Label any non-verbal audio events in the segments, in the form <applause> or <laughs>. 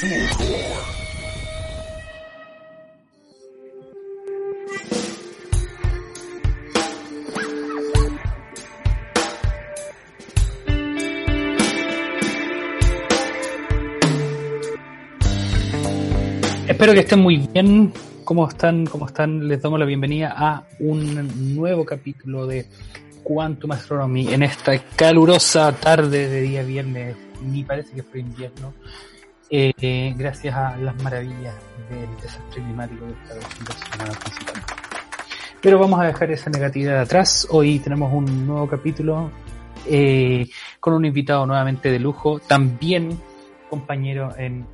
Espero que estén muy bien. ¿Cómo están? ¿Cómo están? Les damos la bienvenida a un nuevo capítulo de Quantum Astronomy en esta calurosa tarde de día viernes. Ni parece que fue invierno. Eh, gracias a las maravillas del desastre climático de esta semana principal. Pero vamos a dejar esa negatividad atrás. Hoy tenemos un nuevo capítulo eh, con un invitado nuevamente de lujo, también compañero en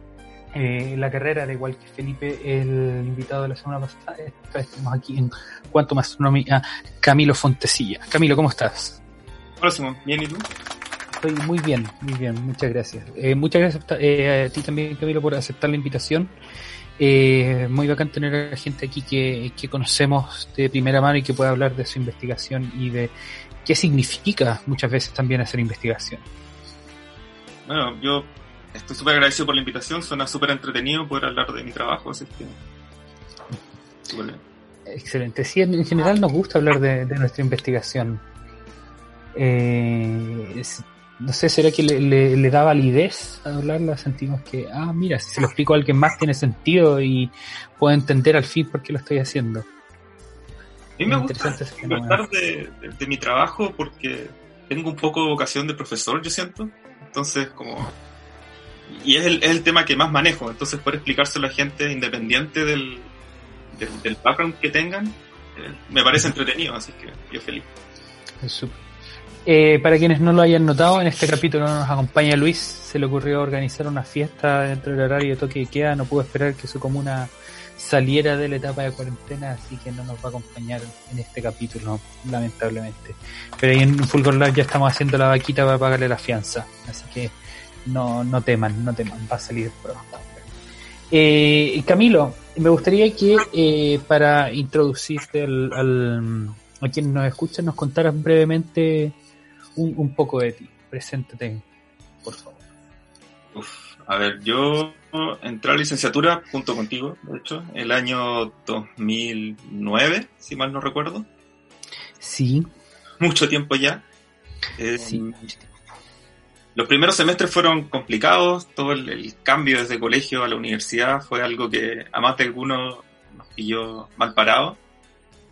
eh, la carrera, de igual que Felipe, el invitado de la semana pasada. Esta vez estamos aquí en Cuanto Astronomía, Camilo Fontesilla. Camilo, ¿cómo estás? Hola Simón, ¿bien y tú? Estoy muy bien, muy bien, muchas gracias. Eh, muchas gracias eh, a ti también, Camilo, por aceptar la invitación. Eh, muy bacán tener a gente aquí que, que conocemos de primera mano y que pueda hablar de su investigación y de qué significa muchas veces también hacer investigación. Bueno, yo estoy súper agradecido por la invitación, suena súper entretenido poder hablar de mi trabajo, así que... Excelente, sí, en general nos gusta hablar de, nuestra investigación. Eh, no sé, ¿será que le, da validez a hablarla? Sentimos que, ah, mira, si se lo explico a alguien más tiene sentido y puedo entender al fin por qué lo estoy haciendo. A mí me gusta hablar de, de mi trabajo porque tengo un poco vocación de profesor, yo siento. Entonces, como y es el, es el, tema que más manejo, entonces poder explicárselo a la gente independiente del, del, background que tengan, eh, me parece entretenido, así que yo feliz. Eh, para quienes no lo hayan notado, en este capítulo nos acompaña Luis, se le ocurrió organizar una fiesta dentro del horario de toque de queda, no pudo esperar que su comuna saliera de la etapa de cuarentena, así que no nos va a acompañar en este capítulo, lamentablemente. Pero ahí en Fulgor Live ya estamos haciendo la vaquita para pagarle la fianza, así que no, no teman, no teman, va a salir pronto. Eh, Camilo, me gustaría que eh, para introducirte al, a quienes nos escuchan nos contaras brevemente un, un poco de ti. Preséntate, por favor. a ver, yo entré a la licenciatura junto contigo, de hecho, el año 2009, si mal no recuerdo. Sí. Mucho tiempo ya. sí, mucho tiempo los primeros semestres fueron complicados, todo el, cambio desde colegio a la universidad fue algo que a más de algunos nos pilló mal parado.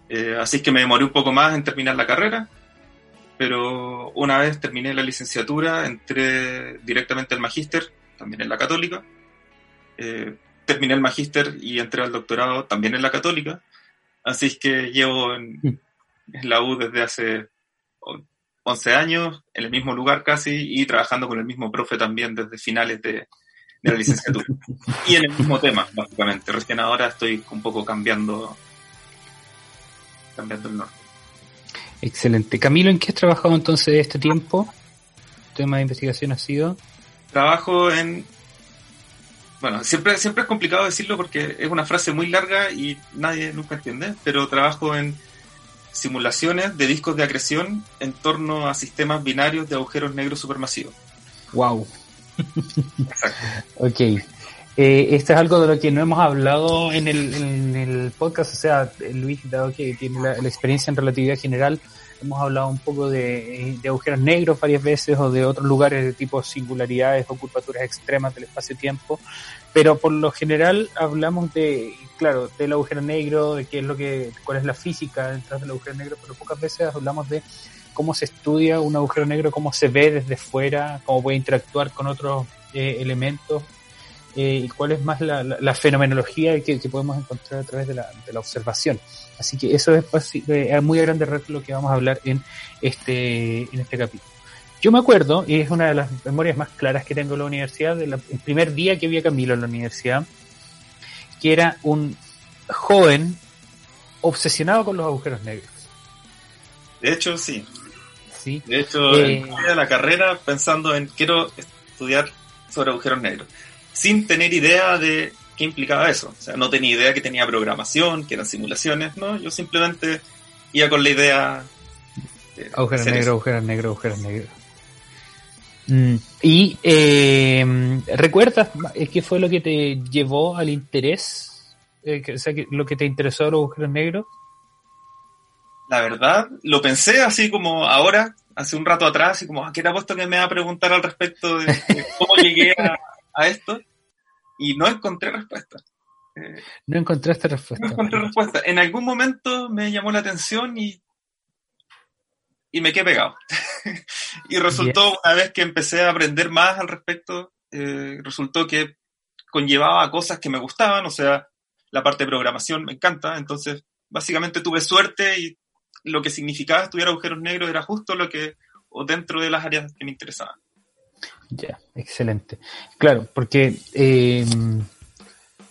Eh, así que me demoré un poco más en terminar la carrera, pero una vez terminé la licenciatura, entré directamente al magíster, también en la católica. Eh, terminé el magíster y entré al doctorado también en la católica. Así que llevo en, mm. en la U desde hace 11 años, en el mismo lugar casi, y trabajando con el mismo profe también desde finales de, la licenciatura. <laughs> y en el mismo tema, básicamente. Recién ahora estoy un poco cambiando, cambiando el norte. Excelente. Camilo, ¿en qué has trabajado entonces este tiempo? ¿Qué tema de investigación ha sido? Trabajo en... Bueno, siempre, siempre es complicado decirlo porque es una frase muy larga y nadie nunca entiende, pero trabajo en simulaciones de discos de acreción en torno a sistemas binarios de agujeros negros supermasivos. Wow. <laughs> ok. Eh, esto es algo de lo que no hemos hablado en el, podcast, o sea, Luis, dado que tiene la, experiencia en relatividad general, hemos hablado un poco de, de, agujeros negros varias veces o de otros lugares de tipo singularidades o curvaturas extremas del espacio-tiempo, pero por lo general hablamos de, claro, del agujero negro, de qué es lo que, cuál es la física detrás del agujero negro, pero pocas veces hablamos de cómo se estudia un agujero negro, cómo se ve desde fuera, cómo puede interactuar con otros eh, elementos, eh, y cuál es más la, la, fenomenología que, que, podemos encontrar a través de la, de la observación. Así que eso es eh, muy a grande reto lo que vamos a hablar en este, en este capítulo. Yo me acuerdo, y es una de las memorias más claras que tengo de la universidad, del primer día que vi a Camilo en la universidad, que era un joven obsesionado con los agujeros negros. De hecho, sí. Sí. De hecho, eh, a la carrera pensando en quiero estudiar sobre agujeros negros, sin tener idea de qué implicaba eso. O sea, no tenía idea que tenía programación, que eran simulaciones, ¿no? Yo simplemente iba con la idea. De agujeros negros, agujeros negros, agujeros negros. Mm, y eh, excelente. ¿Recuerdas qué fue lo que te llevó al interés? Eh, o sea, lo que te interesó de los agujeros negros. La verdad, lo pensé así como ahora, hace un rato atrás, y como, ¿a qué era puesto que me va a preguntar al respecto de, cómo llegué a, esto? Y no encontré respuesta. Eh, no encontraste respuesta. No encontré respuesta. En algún momento me llamó la atención y, y me quedé pegado. <laughs> y resultó, una vez que empecé a aprender más al respecto, eh, resultó que conllevaba cosas que me gustaban, o sea, la parte de programación me encanta, entonces básicamente tuve suerte y lo que significaba estudiar agujeros negros era justo lo que, o dentro de las áreas que me interesaban. Ya, excelente. Claro, porque eh,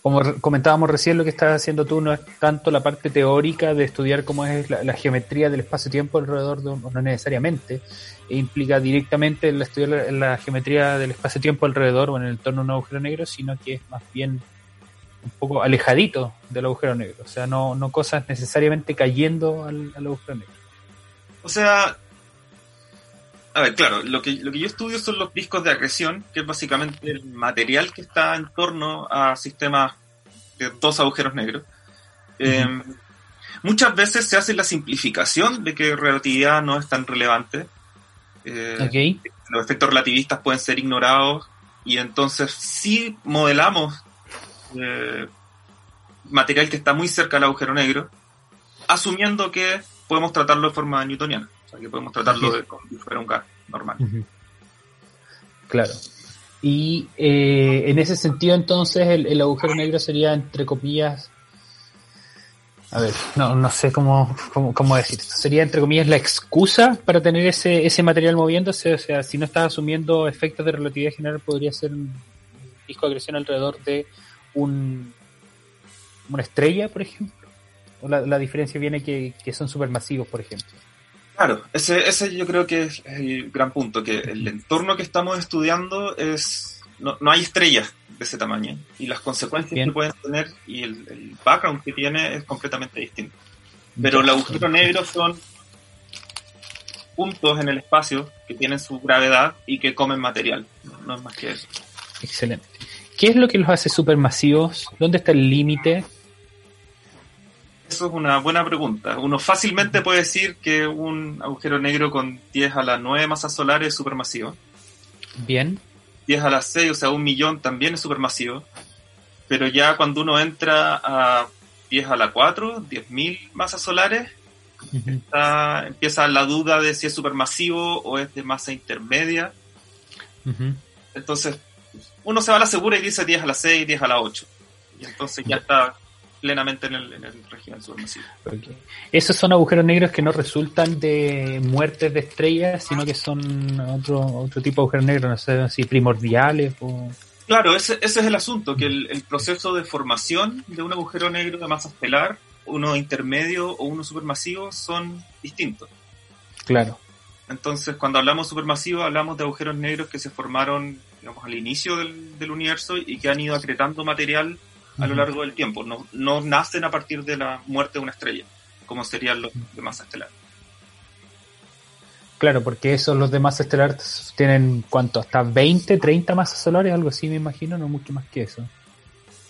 como comentábamos recién, lo que estás haciendo tú no es tanto la parte teórica de estudiar cómo es la, geometría del espacio-tiempo alrededor de un, no necesariamente, e implica directamente el estudiar la, geometría del espacio-tiempo alrededor o en el entorno de un agujero negro, sino que es más bien un poco alejadito del agujero negro, o sea, no, cosas necesariamente cayendo al agujero negro. O sea, a ver, claro, lo que, lo que yo estudio son los discos de agresión, que es básicamente el material que está en torno a sistemas de dos agujeros negros. Eh, muchas veces se hace la simplificación de que relatividad no es tan relevante. Eh, los efectos relativistas pueden ser ignorados y entonces sí modelamos eh, material que está muy cerca del agujero negro, asumiendo que podemos tratarlo de forma newtoniana que podemos tratarlo de, como si fuera un gas normal. Claro. Y eh, en ese sentido, entonces, el, agujero negro sería, entre comillas, a ver, no, no sé cómo, cómo, decir Sería, entre comillas, la excusa para tener ese, ese material moviéndose. O sea, si no estás asumiendo efectos de relatividad general, podría ser un disco de agresión alrededor de un, una estrella, por ejemplo. O la, diferencia viene que, que son supermasivos, por ejemplo. Claro, ese, ese yo creo que es el gran punto, que el entorno que estamos estudiando es... No, no hay estrellas de ese tamaño y las consecuencias que pueden tener y el, background que tiene es completamente distinto. Pero los agujeros negros son puntos en el espacio que tienen su gravedad y que comen material. No, es más que eso. Excelente. ¿Qué es lo que los hace supermasivos? ¿Dónde está el límite? Eso es una buena pregunta. Uno fácilmente puede decir que un agujero negro con 10 a las 9 masas solares es supermasivo. Bien. 10 a las 6, o sea, un millón también es supermasivo. Pero ya cuando uno entra a 10 a la 4, 10.000 masas solares, empieza la duda de si es supermasivo o es de masa intermedia. Entonces, uno se va a la segura y dice 10 a la 6, 10 a la 8. Y entonces ya está plenamente en el, en el régimen supermasivo. Esos son agujeros negros que no resultan de muertes de estrellas, sino que son otro, otro tipo de agujeros negros, no sé si primordiales o... Claro, ese, ese es el asunto, que el, el, proceso de formación de un agujero negro de masa estelar, uno intermedio o uno supermasivo, son distintos. Claro. Entonces, cuando hablamos supermasivo, hablamos de agujeros negros que se formaron, digamos, al inicio del, del universo y que han ido acretando material a lo largo del tiempo. No, no nacen a partir de la muerte de una estrella, como serían los de masa estelar. Claro, porque esos los de masa estelar tienen cuánto, hasta 20, 30 masas solares, algo así me imagino, no mucho más que eso.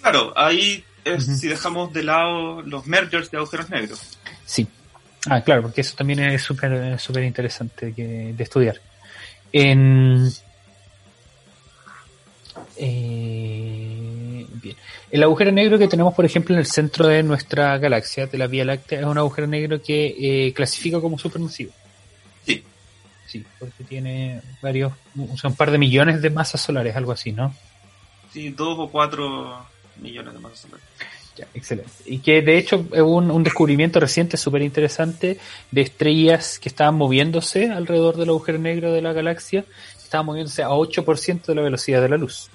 Claro, ahí es si dejamos de lado los mergers de agujeros negros. Sí. Ah, claro, porque eso también es súper súper interesante de estudiar. En, eh. El agujero negro que tenemos, por ejemplo, en el centro de nuestra galaxia, de la Vía Láctea, es un agujero negro que eh, clasifica como supermasivo. Sí. Sí, porque tiene varios, un par de millones de masas solares, algo así, ¿no? Sí, dos o cuatro millones de masas solares. Ya, excelente. Y que de hecho es un, un descubrimiento reciente súper interesante de estrellas que estaban moviéndose alrededor del agujero negro de la galaxia, estaban moviéndose a 8% de la velocidad de la luz.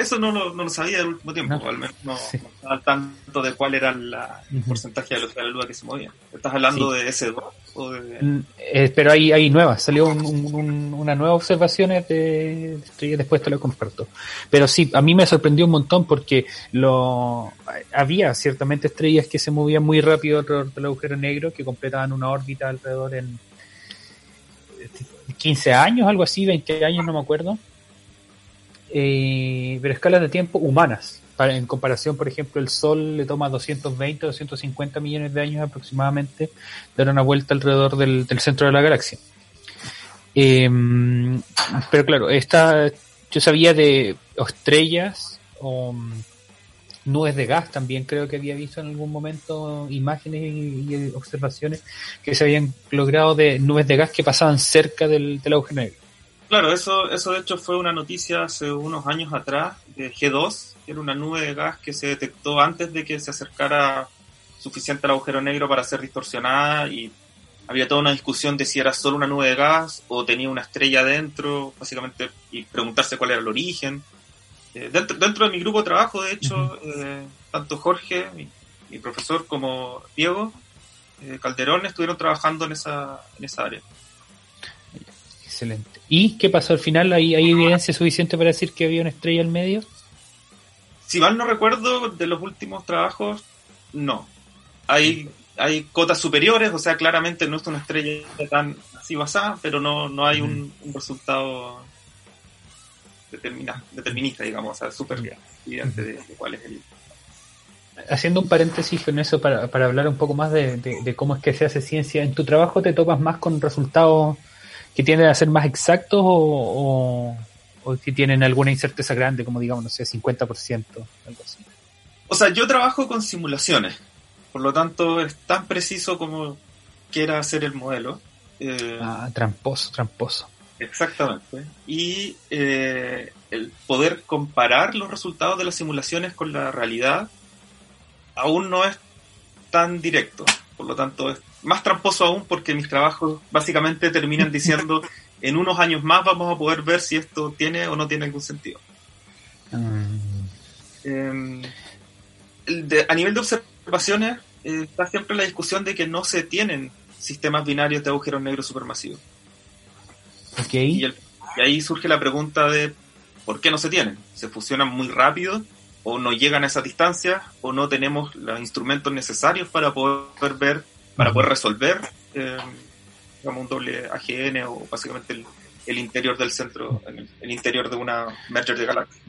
Eso no lo, no lo sabía del último tiempo, al menos no, estaba al tanto de cuál era la, el porcentaje de la luz que se movía. ¿Estás hablando de S2 o de...? Mm, eh, pero hay, hay nuevas, salió un, una nueva observación de estrellas, después te lo comparto. Pero sí, a mí me sorprendió un montón porque lo había ciertamente estrellas que se movían muy rápido alrededor del agujero negro, que completaban una órbita alrededor en 15 años, algo así, 20 años, no me acuerdo eh, pero escalas de tiempo humanas. Para, en comparación, por ejemplo, el Sol le toma 220, 250 millones de años aproximadamente dar una vuelta alrededor del, centro de la galaxia. Em, pero claro, esta, yo sabía de estrellas o mm, nubes de gas también creo que había visto en algún momento imágenes y, observaciones que se habían logrado de nubes de gas que pasaban cerca del, del agujero negro. Claro, eso, eso de hecho fue una noticia hace unos años atrás de G2, que era una nube de gas que se detectó antes de que se acercara suficiente al agujero negro para ser distorsionada y había toda una discusión de si era solo una nube de gas o tenía una estrella dentro, básicamente, y preguntarse cuál era el origen. Eh, dentro, dentro de mi grupo de trabajo, de hecho, eh, tanto Jorge, mi, profesor, como Diego eh, Calderón estuvieron trabajando en esa, en esa área. Excelente. ¿Y qué pasó al final? ¿Hay, ¿Hay evidencia suficiente para decir que había una estrella al medio? Si mal no recuerdo, de los últimos trabajos, no. Hay hay cotas superiores, o sea, claramente no es una estrella tan así basada, pero no, no hay un, resultado determinista, digamos, o sea, súper evidente de, cuál es el... Haciendo un paréntesis con eso para, para hablar un poco más de, cómo es que se hace ciencia, ¿en tu trabajo te topas más con resultados que tienden a ser más exactos o, o, que tienen alguna incerteza grande, como digamos, no sé, 50%, algo así? O sea, yo trabajo con simulaciones, por lo tanto, es tan preciso como quiera hacer el modelo. Eh, ah, tramposo, tramposo. Exactamente. Y eh, el poder comparar los resultados de las simulaciones con la realidad aún no es tan directo. Por lo tanto, es más tramposo aún porque mis trabajos básicamente terminan <laughs> diciendo en unos años más vamos a poder ver si esto tiene o no tiene algún sentido. Mm. Em, a nivel de observaciones, eh, está siempre la discusión de que no se tienen sistemas binarios de agujeros negros supermasivos. Y, ahí surge la pregunta de ¿por qué no se tienen? ¿Se fusionan muy rápido? ¿O no llegan a esa distancia? ¿O no tenemos los instrumentos necesarios para poder ver, para poder resolver eh, un doble AGN o básicamente el, el interior del centro, el, interior de una merger de galaxias.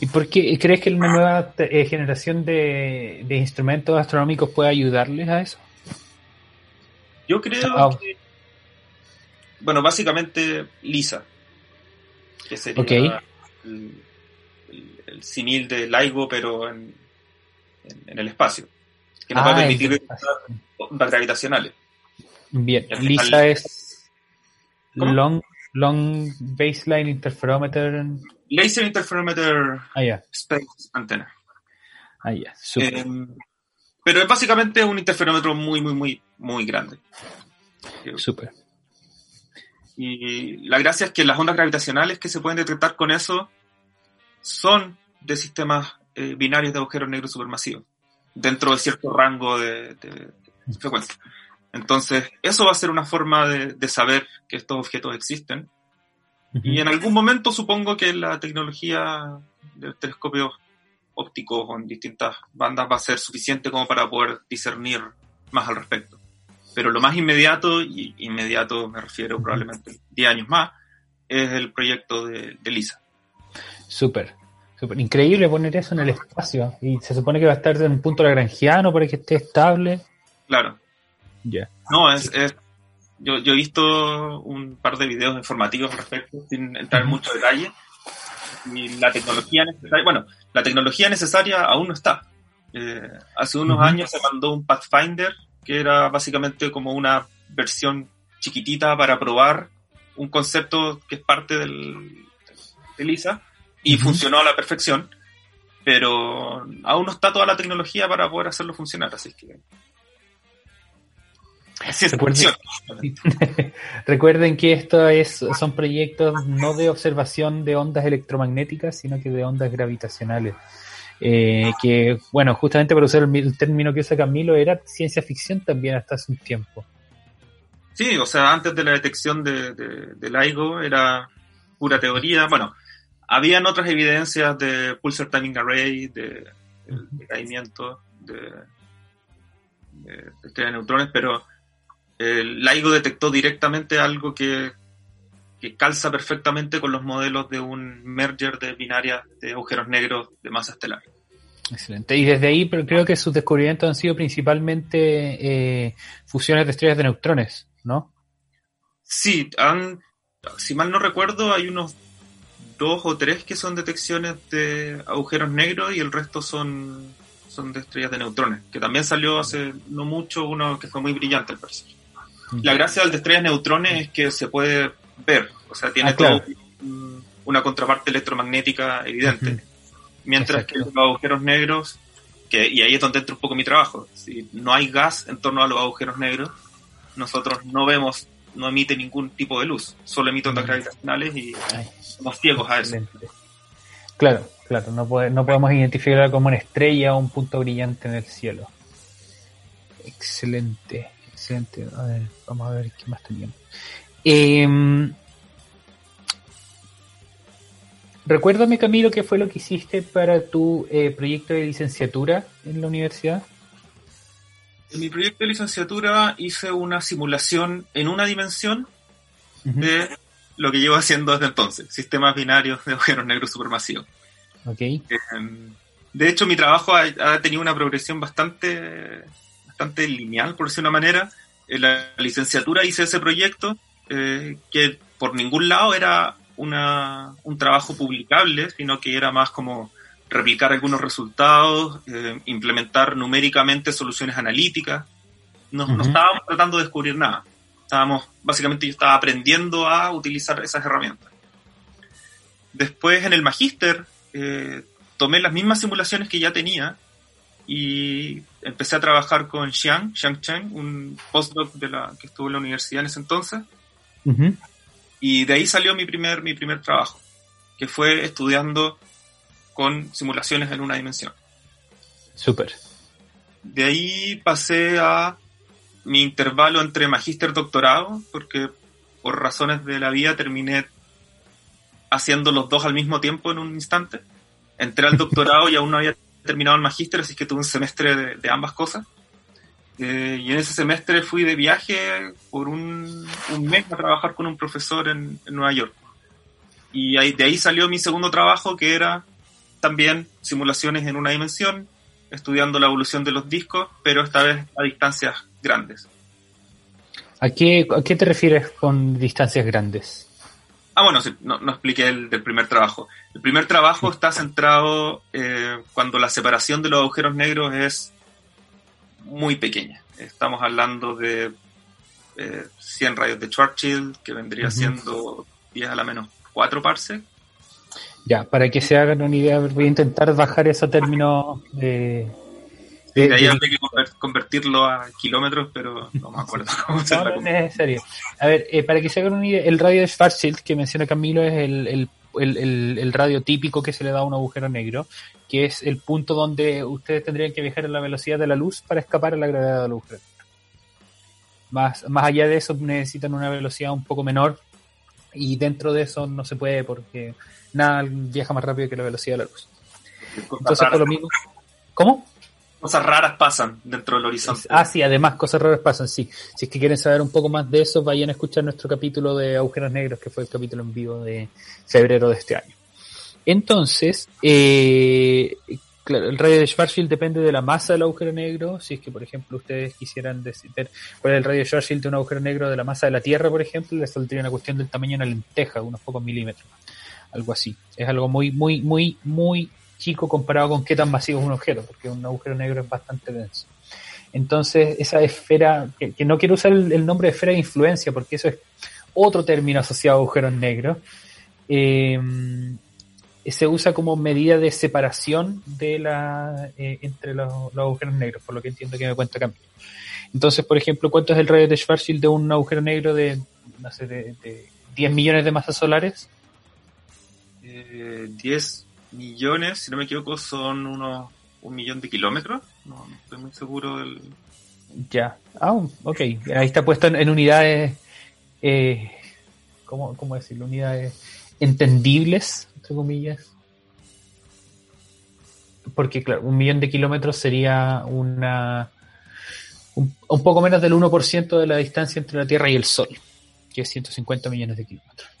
¿Y por qué crees que una nueva eh, generación de, instrumentos astronómicos puede ayudarles a eso? Yo creo que, bueno, básicamente LISA, que sería el, el, simil de LIGO, pero en, en, el espacio, que nos va a ah, permitir ondas gravitacionales. Bien, LISA es Long Long Baseline Interferometer. Laser Interferometer ah, Space Antenna. Ah, ya, super. Eh, pero es básicamente un interferómetro muy, muy, muy, muy grande. Súper. Y la gracia es que las ondas gravitacionales que se pueden detectar con eso son de sistemas eh, binarios de agujeros negros supermasivos, dentro de cierto rango de, de frecuencia. Entonces, eso va a ser una forma de, saber que estos objetos existen. Y en algún momento supongo que la tecnología de telescopios ópticos con distintas bandas va a ser suficiente como para poder discernir más al respecto. Pero lo más inmediato, y inmediato me refiero probablemente 10 años más, es el proyecto de, de LISA. Súper. Increíble poner eso en el espacio. Y se supone que va a estar en un punto lagrangiano para que esté estable. Claro. No, es, yo, yo, he visto un par de videos informativos al respecto, sin entrar en mucho detalle. Y la tecnología necesaria, bueno, la tecnología necesaria aún no está. Eh, hace unos años se mandó un Pathfinder, que era básicamente como una versión chiquitita para probar un concepto que es parte del, de LISA y funcionó a la perfección, pero aún no está toda la tecnología para poder hacerlo funcionar, así que <laughs> Recuerden, que esto es, son proyectos no de observación de ondas electromagnéticas, sino que de ondas gravitacionales. Eh, que, bueno, justamente para usar el, término que usa Camilo, era ciencia ficción también hasta hace un tiempo. Sí, o sea, antes de la detección de, de, LIGO era pura teoría. Bueno, habían otras evidencias de pulsar timing array, de, de, caimiento, de, de neutrones, pero el LIGO detectó directamente algo que, que calza perfectamente con los modelos de un merger de binarias de agujeros negros de masa estelar. Excelente. Y desde ahí pero creo que sus descubrimientos han sido principalmente eh, fusiones de estrellas de neutrones, ¿no? Sí, han, si mal no recuerdo, hay unos dos o tres que son detecciones de agujeros negros y el resto son, son de estrellas de neutrones, que también salió hace no mucho uno que fue muy brillante al parecer. La gracia del de estrellas neutrones es que se puede ver, o sea, tiene Ah, una contraparte electromagnética evidente. Mientras que los agujeros negros, que, y ahí es donde entra un poco mi trabajo, si no hay gas en torno a los agujeros negros, nosotros no vemos, no emite ningún tipo de luz, solo emite ondas gravitacionales y somos ciegos a eso. Claro, claro, no, puede- no podemos identificarla como una estrella o un punto brillante en el cielo. Excelente, excelente. A ver, vamos a ver qué más teníamos. Em, recuérdame, Camilo, qué fue lo que hiciste para tu eh, proyecto de licenciatura en la universidad. En mi proyecto de licenciatura hice una simulación en una dimensión de lo que llevo haciendo desde entonces, sistemas binarios de agujeros negros supermasivos. Ok. Eh, De hecho, mi trabajo ha, ha tenido una progresión bastante, bastante lineal, por decir una manera. En la licenciatura hice ese proyecto eh, que por ningún lado era una, un trabajo publicable, sino que era más como replicar algunos resultados, eh, implementar numéricamente soluciones analíticas. No, no Ujú. estábamos tratando de descubrir nada. Estábamos, básicamente yo estaba aprendiendo a utilizar esas herramientas. Después en el magíster eh, tomé las mismas simulaciones que ya tenía y empecé a trabajar con Xiang, Xiang Chen, un postdoc de la, que estuvo en la universidad en ese entonces, Ujú, y de ahí salió mi primer, mi primer trabajo, que fue estudiando con simulaciones en una dimensión. Súper. De ahí pasé a mi intervalo entre magíster y doctorado, porque por razones de la vida terminé haciendo los dos al mismo tiempo en un instante. Entré al doctorado y aún no había terminado el magíster, así que tuve un semestre de, de ambas cosas. Eh, y en ese semestre fui de viaje por un, un mes a trabajar con un profesor en, en Nueva York. Y ahí, de ahí salió mi segundo trabajo, que era también simulaciones en una dimensión, estudiando la evolución de los discos, pero esta vez a distancias grandes. ¿A qué, ¿A qué te refieres con distancias grandes? Ah, bueno, sí, no, no expliqué el del primer trabajo. El primer trabajo está centrado eh, cuando la separación de los agujeros negros es muy pequeña. Estamos hablando de eh, 100 rayos de Schwarzschild, que vendría siendo 10 a la menos 4 parsecs. Ya, para que se hagan una idea, voy a intentar bajar ese término de... de- De ahí habría que conver- convertirlo a kilómetros, pero no me acuerdo <laughs> cómo se no, no es necesario. A ver, eh, para que se hagan una idea, el radio de Schwarzschild que menciona Camilo es el, el, el, el- el radio típico que se le da a un agujero negro, que es el punto donde ustedes tendrían que viajar a la velocidad de la luz para escapar a la gravedad del agujero. Más, más allá de eso necesitan una velocidad un poco menor y dentro de eso no se puede porque nada viaja más rápido que la velocidad de la luz. Entonces por lo mismo... ¿Cómo? cosas raras pasan dentro del horizonte. Ah, sí, además cosas raras pasan, sí. Si es que quieren saber un poco más de eso, vayan a escuchar nuestro capítulo de agujeros negros, que fue el capítulo en vivo de febrero de este año. Entonces, eh, claro, el radio de Schwarzschild depende de la masa del agujero negro. Si es que, por ejemplo, ustedes quisieran decir cuál es el radio de Schwarzschild de un agujero negro de la masa de la Tierra, por ejemplo, les saldría una cuestión del tamaño de una lenteja, unos pocos milímetros. Algo así. Es algo muy, muy, muy, muy chico comparado con qué tan masivo es un objeto, porque un agujero negro es bastante denso. Entonces, esa esfera, que, no quiero usar el, nombre de esfera de influencia, porque eso es otro término asociado a agujeros negros, eh, se usa como medida de separación de la eh, entre los, los, agujeros negros, por lo que entiendo que me cuenta Camilo. Entonces, por ejemplo, ¿cuánto es el radio de Schwarzschild de un agujero negro de, no sé, de, de 10 millones de masas solares? Eh, 10 millones, si no me equivoco, son unos un millón de kilómetros. No, estoy muy seguro del. Ya. Ah, ok. Ahí está puesto en, unidades. Eh, ¿cómo, ¿Cómo decirlo? Unidades entendibles, entre comillas. Porque, claro, un millón de kilómetros sería una. Un, un poco menos del 1% de la distancia entre la Tierra y el Sol, que es 150 millones de kilómetros.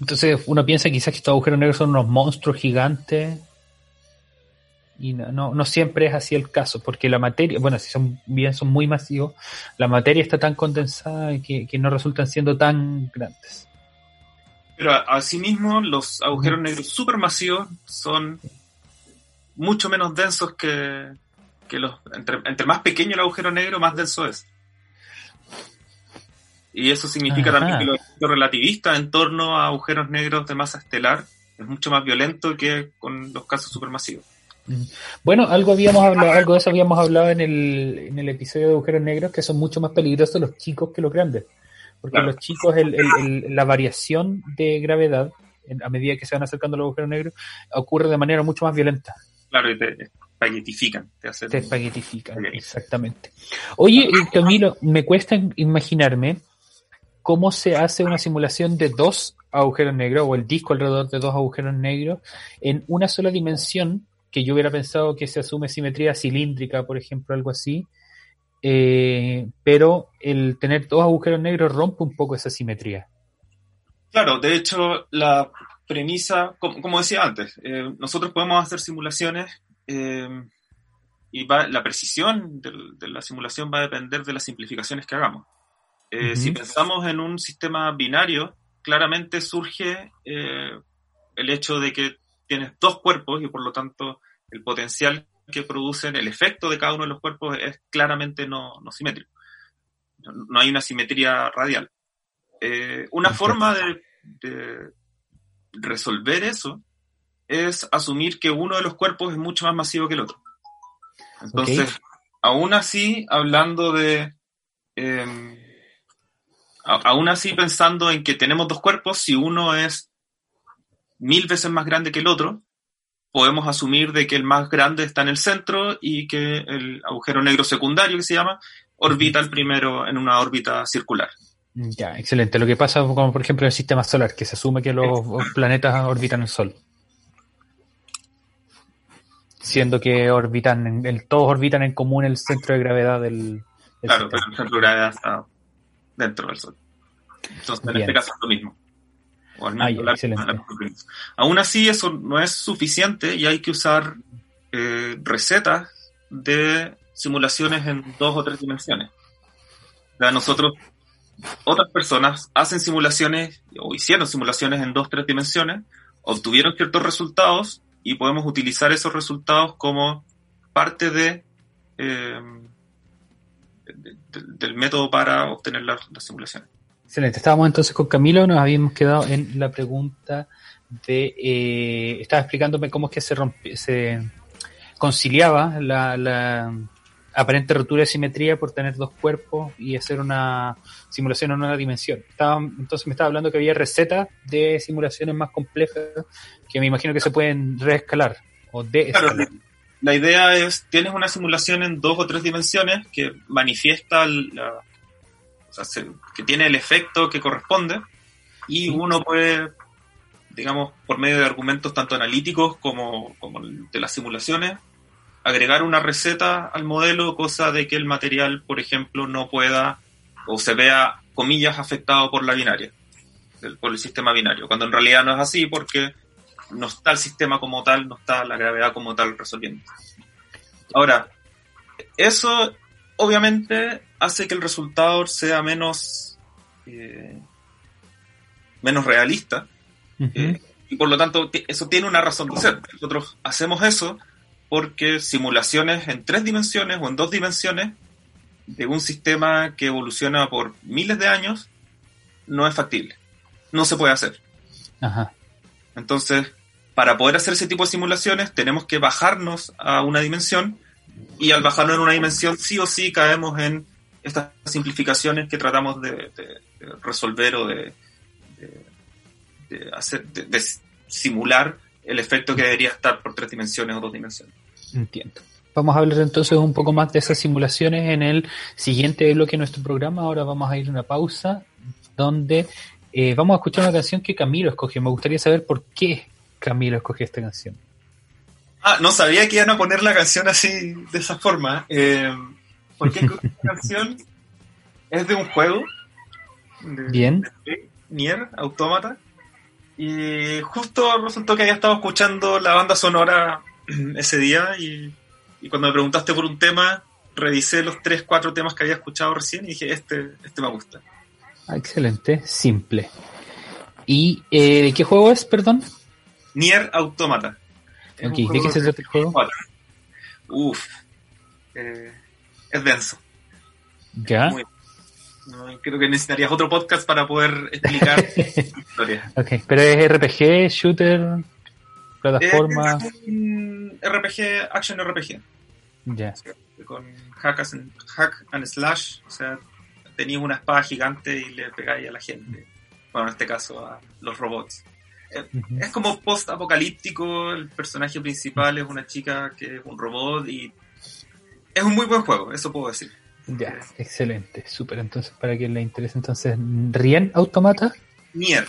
Entonces uno piensa quizás que estos agujeros negros son unos monstruos gigantes y no, no, siempre es así el caso, porque la materia, bueno, si son bien son muy masivos, la materia está tan condensada que, que no resultan siendo tan grandes. Pero asimismo, los agujeros negros supermasivos son mucho menos densos que, que los. Entre, entre, más pequeño el agujero negro, más denso es. Y eso significa también que los relativistas en torno a agujeros negros de masa estelar es mucho más violento que con los casos supermasivos. Bueno, algo habíamos hablado, algo de eso habíamos hablado en el, en el episodio de agujeros negros, que son mucho más peligrosos los chicos que los grandes. Porque los chicos, el, el, la variación de gravedad, a medida que se van acercando a los agujeros negros, ocurre de manera mucho más violenta. Claro, y te espaguetifican. Te, hacen... te espaguetifican, exactamente. Oye, Camilo, me cuesta imaginarme cómo se hace una simulación de dos agujeros negros o el disco alrededor de dos agujeros negros en una sola dimensión que yo hubiera pensado que se asume simetría cilíndrica, por ejemplo, algo así. Eh, pero el tener dos agujeros negros rompe un poco esa simetría. Claro, de hecho, la premisa, como, decía antes, eh, nosotros podemos hacer simulaciones eh, y la precisión de, la simulación va a depender de las simplificaciones que hagamos. Si pensamos en un sistema binario, claramente surge el hecho de que tienes dos cuerpos y por lo tanto el potencial que producen, el efecto de cada uno de los cuerpos es claramente no, simétrico. No, hay una simetría radial. Eh, una forma de, resolver eso es asumir que uno de los cuerpos es mucho más masivo que el otro. Entonces, aún así, hablando de... Aún así pensando en que tenemos dos cuerpos, si uno es mil veces más grande que el otro, podemos asumir de que el más grande está en el centro y que el agujero negro secundario, que se llama, orbita el primero en una órbita circular. Ya, excelente. Lo que pasa como por ejemplo en el sistema solar, que se asume que los planetas orbitan el Sol. Siendo que orbitan, en, el, todos orbitan en común el centro de gravedad del, Claro, pero el centro de gravedad está dentro del Sol. Entonces, en este caso es lo mismo. Aún así, eso no es suficiente y hay que usar eh, recetas de simulaciones en dos o tres dimensiones. nosotros, otras personas hacen simulaciones o hicieron simulaciones en dos o tres dimensiones, obtuvieron ciertos resultados y podemos utilizar esos resultados como parte de, eh, del método para obtener las simulaciones. Excelente. Estábamos entonces con Camilo, nos habíamos quedado en la pregunta de... Eh, estaba explicándome cómo es que se, se conciliaba la, aparente rotura de simetría por tener dos cuerpos y hacer una simulación en una dimensión. Estaba, entonces me estaba hablando que había recetas de simulaciones más complejas que me imagino que se pueden reescalar o de claro, la idea es, tienes una simulación en dos o tres dimensiones que manifiesta la, que tiene el efecto que corresponde y uno puede, digamos, por medio de argumentos tanto analíticos como, de las simulaciones, agregar una receta al modelo, cosa de que el material, por ejemplo, no pueda o se vea, comillas, afectado por la binaria, por el sistema binario, cuando en realidad no es así porque no está el sistema como tal, no está la gravedad como tal resolviendo. Ahora, eso obviamente hace que el resultado sea menos, eh, menos realista. Eh, y por lo tanto, eso tiene una razón de ser. Nosotros hacemos eso porque simulaciones en tres dimensiones o en dos dimensiones de un sistema que evoluciona por miles de años no es factible. No se puede hacer. Entonces, para poder hacer ese tipo de simulaciones, tenemos que bajarnos a una dimensión y al bajarnos en una dimensión, sí o sí caemos en estas simplificaciones que tratamos de, resolver o de, hacer, de, simular el efecto que debería estar por tres dimensiones o dos dimensiones. Entiendo. Vamos a hablar entonces un poco más de esas simulaciones en el siguiente bloque de nuestro programa. Ahora vamos a ir a una pausa donde eh, vamos a escuchar una canción que Camilo escogió. Me gustaría saber por qué Camilo escogió esta canción. Ah, no sabía que iban a poner la canción así, de esa forma. Eh, porque esta <laughs> canción es de un juego. Bien. Nier, Automata. Y justo resultó que había estado escuchando la banda sonora <clears throat> ese día y, y cuando me preguntaste por un tema, revisé los tres, cuatro temas que había escuchado recién y dije, este, este me gusta. Ah, excelente, simple. ¿Y eh, de qué juego es, perdón? Nier Automata. Ok, ¿de qué se trata el juego? Uf, eh, es denso. ¿Ya? Muy- no, creo que necesitarías otro podcast para poder explicar <laughs> la historia. Ok, pero es RPG, shooter, plataforma. Es un RPG, action RPG. Ya. con hack and, hack and slash, o sea, tenías una espada gigante y le pegáis a la gente. Bueno, en este caso a los robots. Es como post-apocalíptico, el personaje principal es una chica que es un robot y es un muy buen juego, eso puedo decir. Ya, excelente, súper. Entonces, para quien le interese, entonces, Rien Automata, Nier.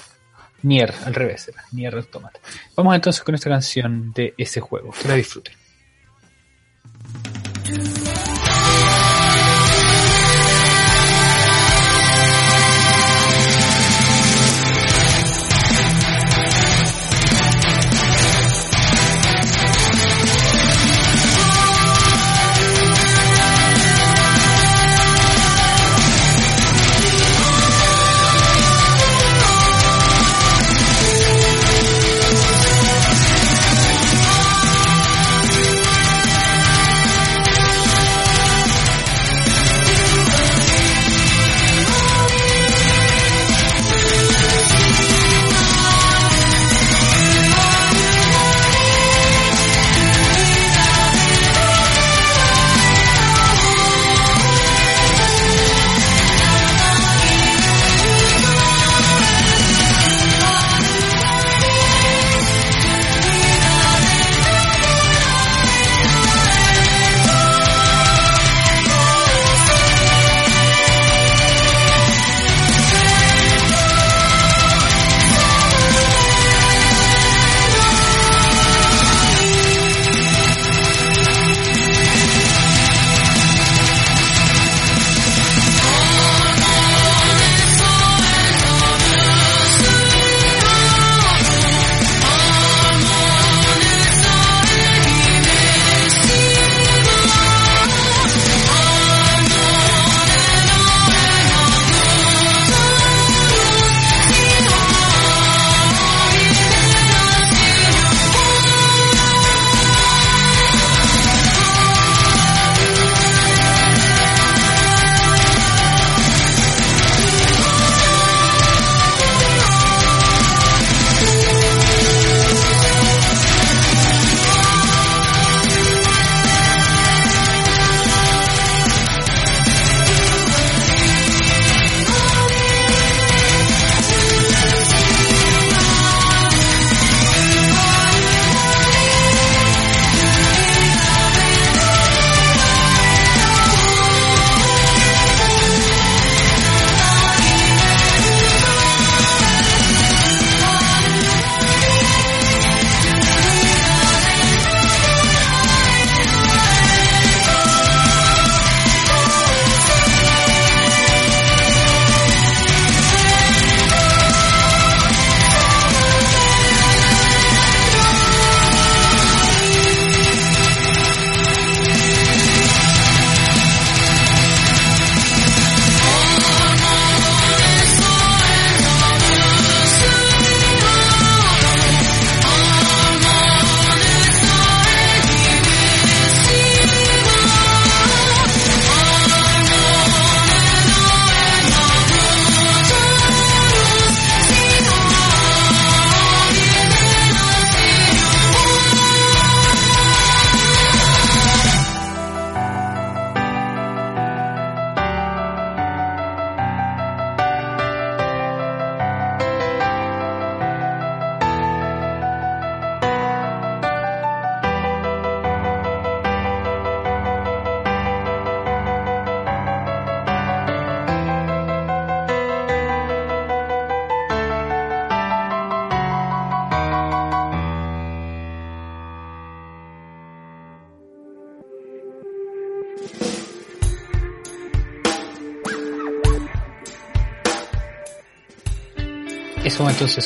Nier, al revés, era, Nier Automata. Vamos entonces con esta canción de ese juego. Que la disfruten.「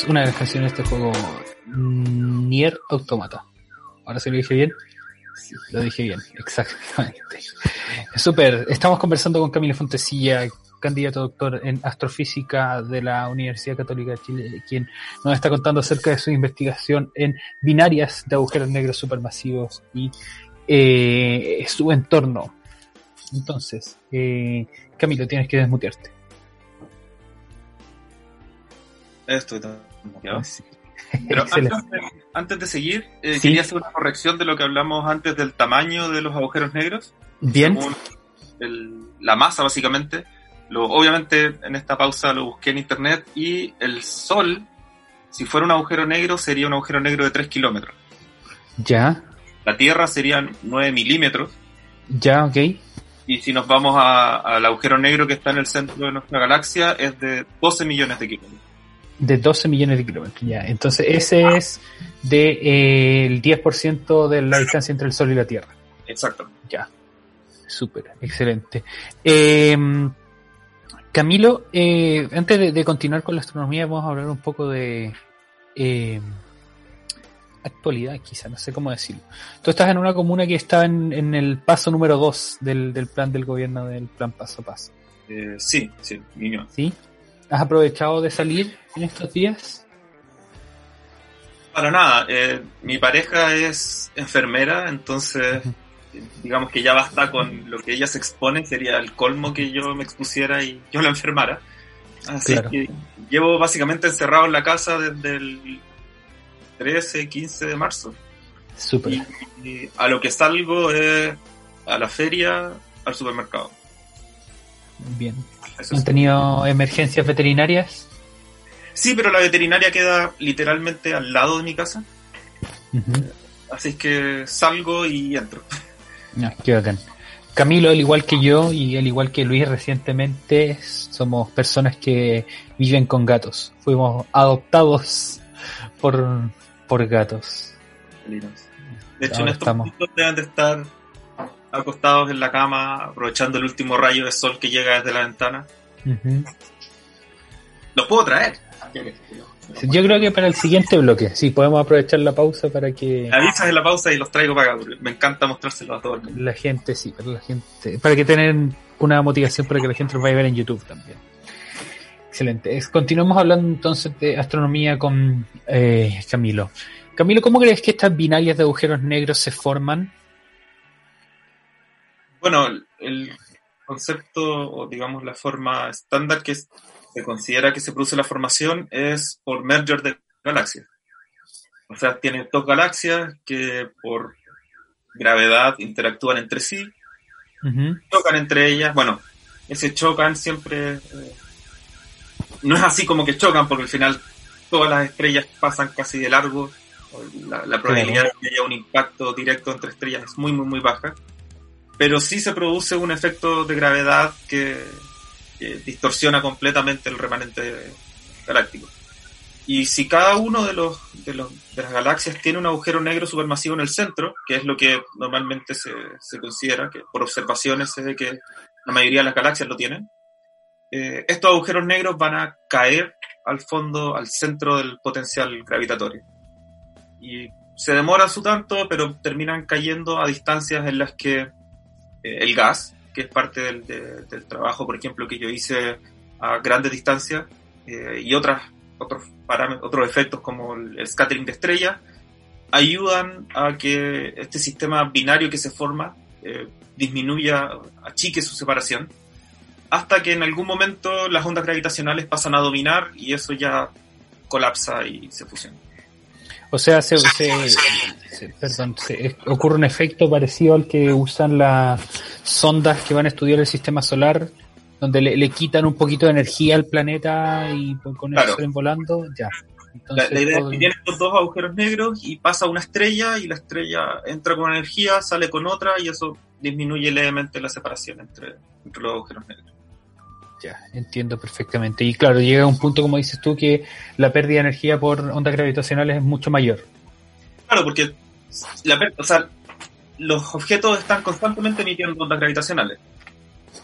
una de las canciones de este juego Nier Automata. Ahora sí lo dije bien. Lo dije bien, <laughs> exactamente. Súper, estamos conversando con Camilo Fontesilla, candidato doctor en astrofísica de la Universidad Católica de Chile, quien nos está contando acerca de su investigación en binarias de agujeros negros supermasivos y eh, su entorno. Entonces, eh, Camilo, tienes que desmutearte. Estoy <laughs> Pero antes de, seguir, eh, quería hacer una corrección de lo que hablamos antes del tamaño de los agujeros negros. Bien. la masa, básicamente. Lo, obviamente, en esta pausa lo busqué en internet y el Sol, si fuera un agujero negro, sería un agujero negro de 3 kilómetros. Ya. La Tierra serían 9 milímetros. Ya, ok. Y si nos vamos al agujero negro que está en el centro de nuestra galaxia, es de 12 millones de kilómetros de 12 millones de kilómetros. Ya, entonces ese es de, eh, el 10% de la distancia entre el Sol y la Tierra. Exacto. Ya. Súper, excelente. Eh, Camilo, eh, antes de, continuar con la astronomía, vamos a hablar un poco de actualidad, quizá, no sé cómo decirlo. Tú estás en una comuna que está en, el paso número 2 del, del, plan del gobierno, del plan paso a paso. sí, sí, niño. ¿Sí? ¿Has aprovechado de salir en estos días? Para nada. Eh, mi pareja es enfermera, entonces digamos que ya basta con lo que ella se expone, sería el colmo que yo me expusiera y yo la enfermara. Así que llevo básicamente encerrado en la casa desde el 13, 15 de marzo. Súper. y, a lo que salgo es a la feria, al supermercado. Bien. ¿Han tenido emergencias veterinarias? Sí, pero la veterinaria queda literalmente al lado de mi casa. Así es que salgo y entro. Qué bacán. Camilo, al igual que yo y al igual que Luis recientemente, somos personas que viven con gatos. Fuimos adoptados por, por gatos. De hecho, en estos estamos. deben de estar acostados en la cama, aprovechando el último rayo de sol que llega desde la ventana. ¿Los puedo traer? Yo creo que para el siguiente bloque, sí, podemos aprovechar la pausa para que... Avisas en la pausa y los traigo para acá, me encanta mostrárselos a todo el. La gente, sí, para la gente, para que tengan una motivación para que la gente los vaya a ver en YouTube también. Excelente. Continuamos hablando entonces de astronomía con eh, Camilo. Camilo, ¿cómo crees que estas binarias de agujeros negros se forman? Bueno, el concepto o digamos la forma estándar que se considera que se produce la formación es por merger de galaxias. O sea, tiene dos galaxias que por gravedad interactúan entre sí, chocan entre ellas. Bueno, ese chocan siempre eh, no es así como que chocan, porque al final todas las estrellas pasan casi de largo. La, probabilidad de que haya un impacto directo entre estrellas es muy, muy, muy baja pero sí se produce un efecto de gravedad que, distorsiona completamente el remanente galáctico. Y si cada uno de, los, de, las galaxias tiene un agujero negro supermasivo en el centro, que es lo que normalmente se, se considera, que por observaciones se ve que la mayoría de las galaxias lo tienen, eh, estos agujeros negros van a caer al fondo, al centro del potencial gravitatorio. Y se demora su tanto, pero terminan cayendo a distancias en las que eh, el gas, que es parte del, trabajo, por ejemplo, que yo hice a grandes distancias, eh, y otras, otros, otros efectos como el, scattering de estrellas, ayudan a que este sistema binario que se forma eh, disminuya, achique su separación, hasta que en algún momento las ondas gravitacionales pasan a dominar y eso ya colapsa y se fusiona. O sea, se, perdón, ocurre un efecto parecido al que usan las sondas que van a estudiar el sistema solar, donde le, quitan un poquito de energía al planeta y con eso salen volando, ya. la, idea es que tienes estos dos agujeros negros y pasa una estrella y la estrella entra con energía, sale con otra y eso disminuye levemente la separación entre los agujeros negros. Ya, entiendo perfectamente. Y claro, llega a un punto, como dices tú, que la pérdida de energía por ondas gravitacionales es mucho mayor. Claro, porque la, o sea, los objetos están constantemente emitiendo ondas gravitacionales,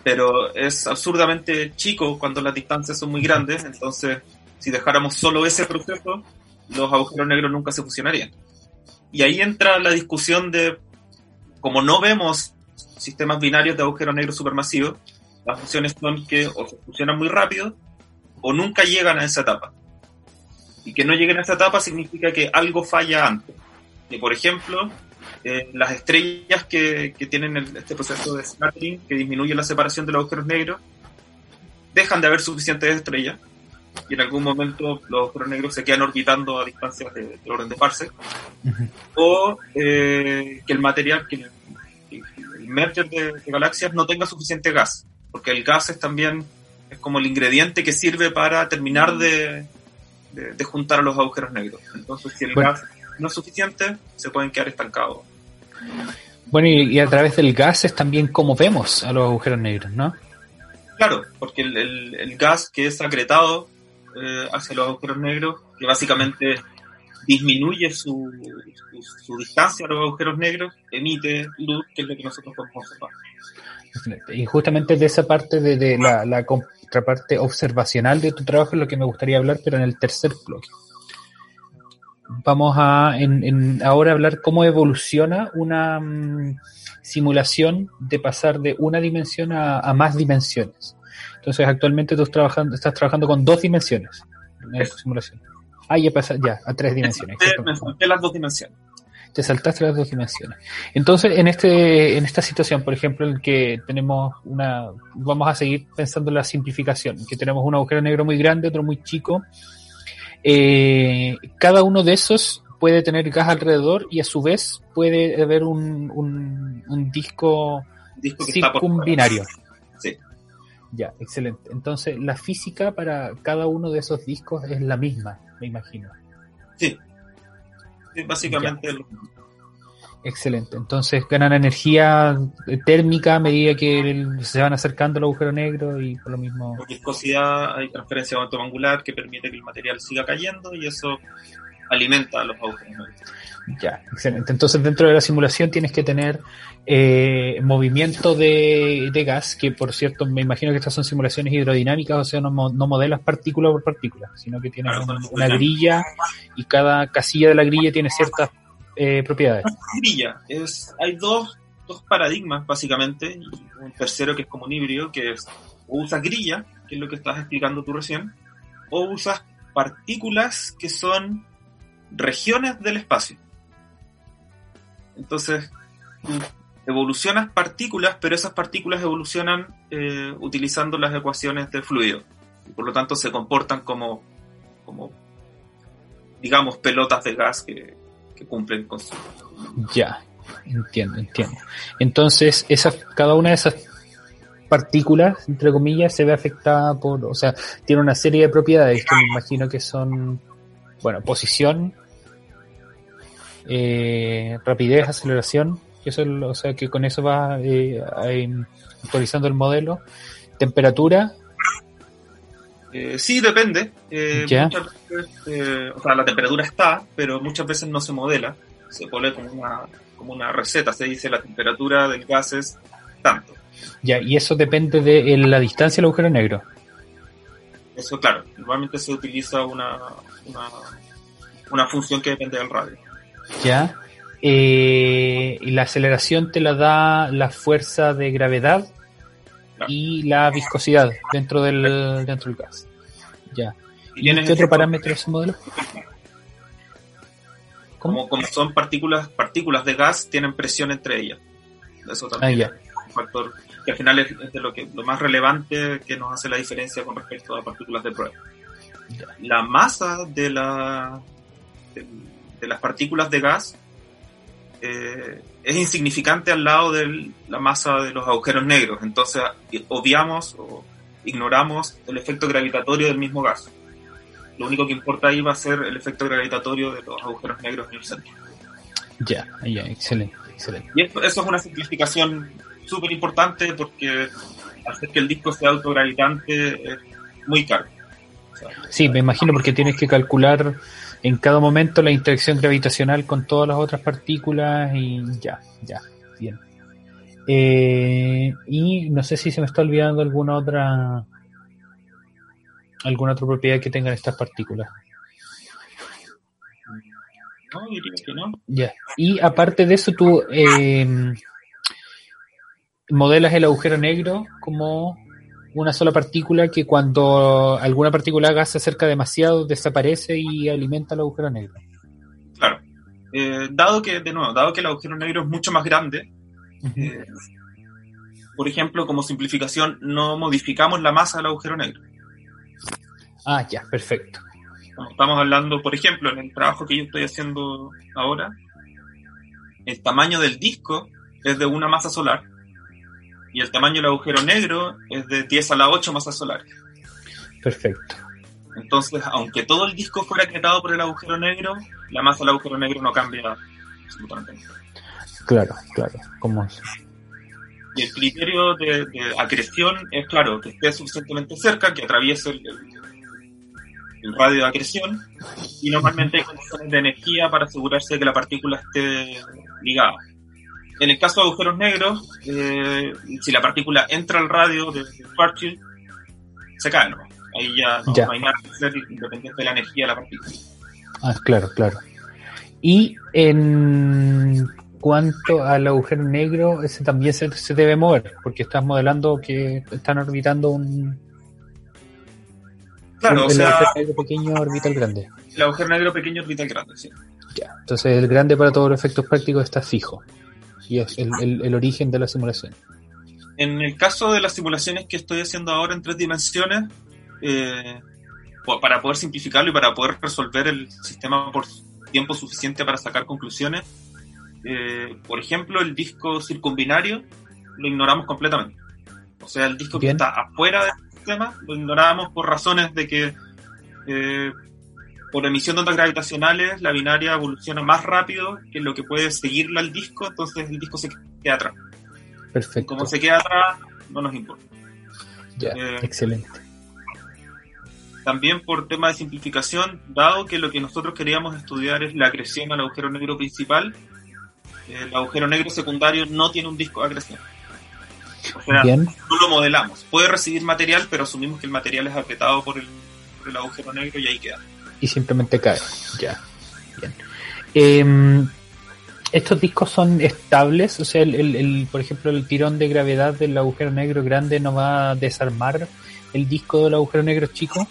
pero es absurdamente chico cuando las distancias son muy grandes, entonces Si dejáramos solo ese proceso, los agujeros negros nunca se fusionarían. Y ahí entra la discusión de, como no vemos sistemas binarios de agujeros negros supermasivos, las fusiones son que o se fusionan muy rápido o nunca llegan a esa etapa. Y que no lleguen a esta etapa significa que algo falla antes. Y por ejemplo, eh, las estrellas que, que tienen este proceso de scattering, que disminuye la separación de los agujeros negros, dejan de haber suficientes estrellas y en algún momento los agujeros negros se quedan orbitando a distancias de, orden de parsec, o eh, que el material, que el, merger de, galaxias no tenga suficiente gas, porque el gas es también es como el ingrediente que sirve para terminar de, de, juntar a los agujeros negros. Entonces, si el gas no es suficiente, se pueden quedar estancados. Bueno, y, a través del gas es también como vemos a los agujeros negros, ¿no? Claro, porque el, el, gas que es acretado eh, hacia los agujeros negros, que básicamente disminuye su, su, distancia a los agujeros negros, emite luz, que es lo que nosotros podemos observar. Y justamente de esa parte de, de la, la contraparte observacional de tu trabajo es lo que me gustaría hablar, pero en el tercer bloque vamos a en, ahora hablar cómo evoluciona una mm, simulación de pasar de una dimensión a, más dimensiones. Entonces, actualmente tú estás trabajando, estás trabajando con dos dimensiones en esta simulación. Ah, ya pasa, ya, a tres dimensiones. Me salté las dos dimensiones. Te saltaste las dos dimensiones. Entonces, en este, en esta situación, por ejemplo, en que tenemos una, vamos a seguir pensando en la simplificación, que tenemos un agujero negro muy grande, otro muy chico, eh, cada uno de esos puede tener gas alrededor y a su vez puede haber un, un, disco, disco circunbinario. Sí. Ya, excelente. Entonces, la física para cada uno de esos discos es la misma, me imagino. Sí. Básicamente Excelente. Entonces ganan energía térmica a medida que se van acercando al agujero negro y por lo mismo. Por viscosidad hay transferencia de angular que permite que el material siga cayendo y eso alimenta a los agujeros negros. Ya, excelente. Entonces dentro de la simulación tienes que tener eh, movimiento de, gas, que por cierto me imagino que estas son simulaciones hidrodinámicas, o sea, no, no modelas partícula por partícula, sino que tienes una grilla y cada casilla de la grilla tiene ciertas eh, propiedades? Grilla. Es, hay dos, dos paradigmas, básicamente, un tercero que es como un híbrido, que es o usas grilla, que es lo que estás explicando tú recién, o usas partículas que son regiones del espacio. Entonces, evolucionas partículas, pero esas partículas evolucionan eh, utilizando las ecuaciones del fluido. Y por lo tanto se comportan como, como digamos, pelotas de gas que, que cumplen con su... Ya, entiendo, entiendo. Entonces, esa, cada una de esas partículas, entre comillas, se ve afectada por, o sea, tiene una serie de propiedades que me imagino que son, bueno, posición, eh, rapidez, aceleración, que eso, o sea, que con eso va eh, actualizando el modelo, temperatura eh, sí, depende. Eh, muchas veces, eh, o sea, la temperatura está, pero muchas veces no se modela. Se pone como una, como una receta. Se dice la temperatura del gas es tanto. Ya, y eso depende de la distancia del agujero negro. Eso, claro. Normalmente se utiliza una, una, función que depende del radio. Ya. y la aceleración te la da la fuerza de gravedad y la viscosidad dentro del, dentro del gas. Ya. ¿Y, qué otro parámetro es ese modelo? Como, como, son partículas, partículas de gas, tienen presión entre ellas. Eso también ah, es un factor que al final es, de lo, que, lo más relevante que nos hace la diferencia con respecto a partículas de prueba. La masa de, la, de las partículas de gas eh, es insignificante al lado de la masa de los agujeros negros. Entonces obviamos o ignoramos el efecto gravitatorio del mismo gas. Lo único que importa ahí va a ser el efecto gravitatorio de los agujeros negros en el centro. Ya, ya, excelente, excelente. Y eso, es una simplificación súper importante porque hacer que el disco sea autogravitante es muy caro. sí, me imagino porque tienes que calcular en cada momento la interacción gravitacional con todas las otras partículas y ya, ya, bien. Eh, y no sé si se me está olvidando alguna otra alguna otra propiedad que tengan estas partículas. No, diría que no. Ya. Y aparte de eso, tú eh, modelas el agujero negro como una sola partícula que cuando alguna partícula gas se acerca demasiado desaparece y alimenta el agujero negro. Claro. Eh, dado que, de nuevo, dado que el agujero negro es mucho más grande, eh, por ejemplo, como simplificación, no modificamos la masa del agujero negro. Ah, ya, perfecto. Como estamos hablando, por ejemplo, en el trabajo que yo estoy haciendo ahora, el tamaño del disco es de una masa solar y el tamaño del agujero negro es de 10 a la 8 masas solares. Perfecto. Entonces, aunque todo el disco fuera quitado por el agujero negro, la masa del agujero negro no cambia absolutamente nada. Claro, claro. ¿Cómo es? Y el criterio de, de acreción es, claro, que esté suficientemente cerca, que atraviese el, el- el radio de acreción, y normalmente hay condiciones de energía para asegurarse de que la partícula esté ligada. En el caso de agujeros negros, eh, si la partícula entra al radio de, de Schwarzschild, se cae, ¿no? Ahí ya no, Ya. no hay nada que hacer independiente de la energía de la partícula. Ah, claro, claro. Y en cuanto al agujero negro, ese también se, se debe mover, porque estás modelando que están orbitando un, Claro, o el agujero negro pequeño orbita el grande. el agujero negro pequeño orbita el grande, sí. Ya. Entonces el grande para todos los efectos prácticos está fijo. Y es el, el- el origen de la simulación. En el caso de las simulaciones que estoy haciendo ahora en tres dimensiones, eh, para poder simplificarlo y para poder resolver el sistema por tiempo suficiente para sacar conclusiones, eh, por ejemplo, el disco circumbinario lo ignoramos completamente. O sea, el disco Bien. que está afuera del sistema lo ignoramos por razones de que eh, por emisión de ondas gravitacionales la binaria evoluciona más rápido que lo que puede seguirla al disco, entonces el disco se queda atrás. Perfecto. Como se queda atrás, no nos importa. Ya, eh, excelente. También por tema de simplificación, dado que lo que nosotros queríamos estudiar es la acreción al agujero negro principal, el agujero negro secundario no tiene un disco de acreción. O sea, Bien. no lo modelamos. Puede recibir material, pero asumimos que el material es apretado por el, por el agujero negro y ahí queda. Y simplemente cae. Ya. Bien. Em, ¿Estos discos son estables? O sea, el, el- el- por ejemplo, el tirón de gravedad del agujero negro grande no va a desarmar el disco del agujero negro chico.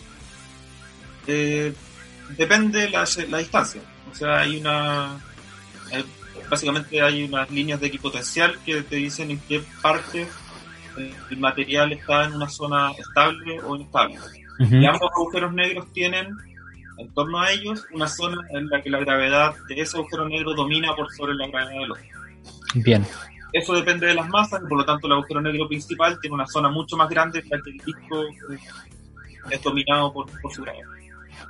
Eh, depende la, la distancia. O sea, hay una. hay- básicamente hay unas líneas de equipotencial que te dicen en qué parte eh, el material está en una zona estable o inestable. Y ambos agujeros negros tienen en torno a ellos una zona en la que la gravedad de ese agujero negro domina por sobre la gravedad del otro. Bien. Eso depende de las masas y por lo tanto el agujero negro principal tiene una zona mucho más grande en la que el disco es dominado por, por su gravedad.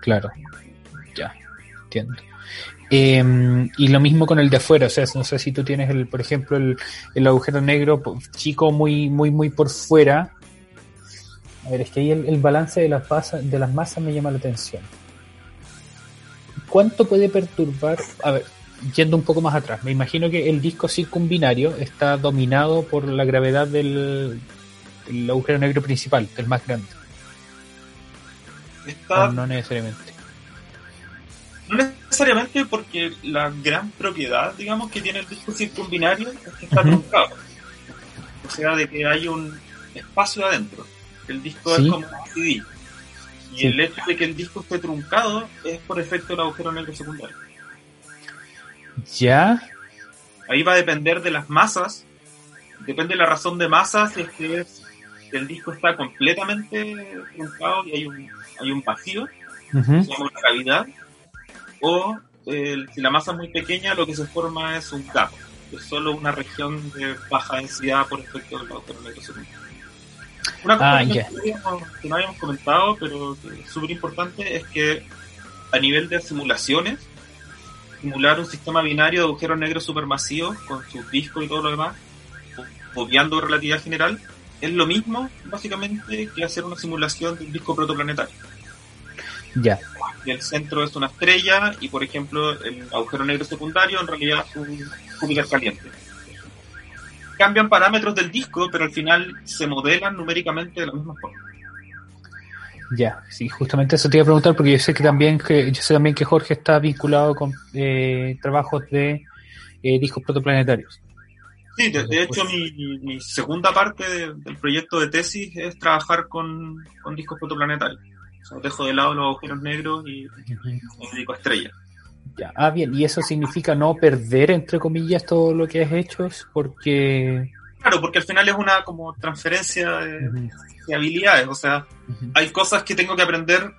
Claro. Ya. Entiendo. Em, y lo mismo con el de afuera, o sea, no sé si tú tienes el, por ejemplo, el, el agujero negro chico muy, muy, muy por fuera. A ver, es que ahí el, el balance de las masas, de las masas me llama la atención. ¿Cuánto puede perturbar? A ver, yendo un poco más atrás, me imagino que el disco circumbinario está dominado por la gravedad del, del agujero negro principal, del más grande. Está no necesariamente. No necesariamente porque la gran propiedad, digamos, que tiene el disco circumbinario es que está truncado. O sea, de que hay un espacio adentro. El disco Sí. es como un CD. Y Sí. el hecho de que el disco esté truncado es por efecto del agujero negro secundario. Ya, Ahí va a depender de las masas. Depende de la razón de masa, si es que es- el disco está completamente truncado y hay un, hay un vacío, se llama una cavidad, o eh, si la masa es muy pequeña, lo que se forma es un gap, que es solo una región de baja densidad por efecto del agujero negro secundario. Una cosa Ah, que, no habíamos, que no habíamos comentado, pero súper importante, es que a nivel de simulaciones, simular un sistema binario de agujeros negros supermasivos con sus discos y todo lo demás, obviando relatividad general, es lo mismo básicamente que hacer una simulación de un disco protoplanetario. ya, Y el centro es una estrella y, por ejemplo, el agujero negro secundario en realidad es un Júpiter caliente. Cambian parámetros del disco, pero al final se modelan numéricamente de la misma forma. Ya, sí, justamente eso te iba a preguntar porque yo sé que también que yo sé también que Jorge está vinculado con eh, trabajos de eh, discos protoplanetarios. Sí, de, hecho mi, mi, segunda parte del proyecto de tesis es trabajar con, con discos protoplanetarios. O sea, dejo de lado los agujeros negros y me dedico a estrellas. Ya. Ah, bien, y eso significa no perder, entre comillas, todo lo que has hecho, porque... Claro, porque al final es una como transferencia de, habilidades, o sea, hay cosas que tengo que aprender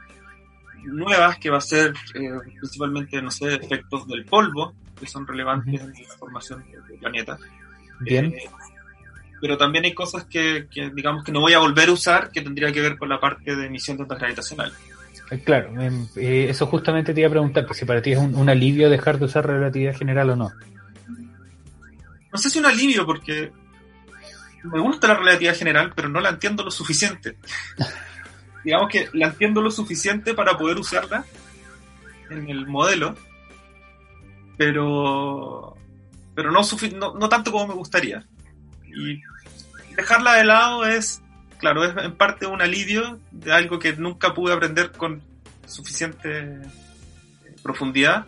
nuevas que va a ser eh, principalmente, no sé, efectos del polvo, que son relevantes en la formación del planeta. Bien. Eh, pero también hay cosas que, que, digamos, que no voy a volver a usar que tendría que ver con la parte de emisión de ondas gravitacionales. Eh, claro, em, eso justamente te iba a preguntar, pues si para ti es un, un, alivio dejar de usar relatividad general o no. No sé si un alivio, porque me gusta la relatividad general, pero no la entiendo lo suficiente. <laughs> digamos que la entiendo lo suficiente para poder usarla en el modelo, pero pero no, no, no tanto como me gustaría. Y dejarla de lado es, claro, es en parte un alivio de algo que nunca pude aprender con suficiente eh, profundidad,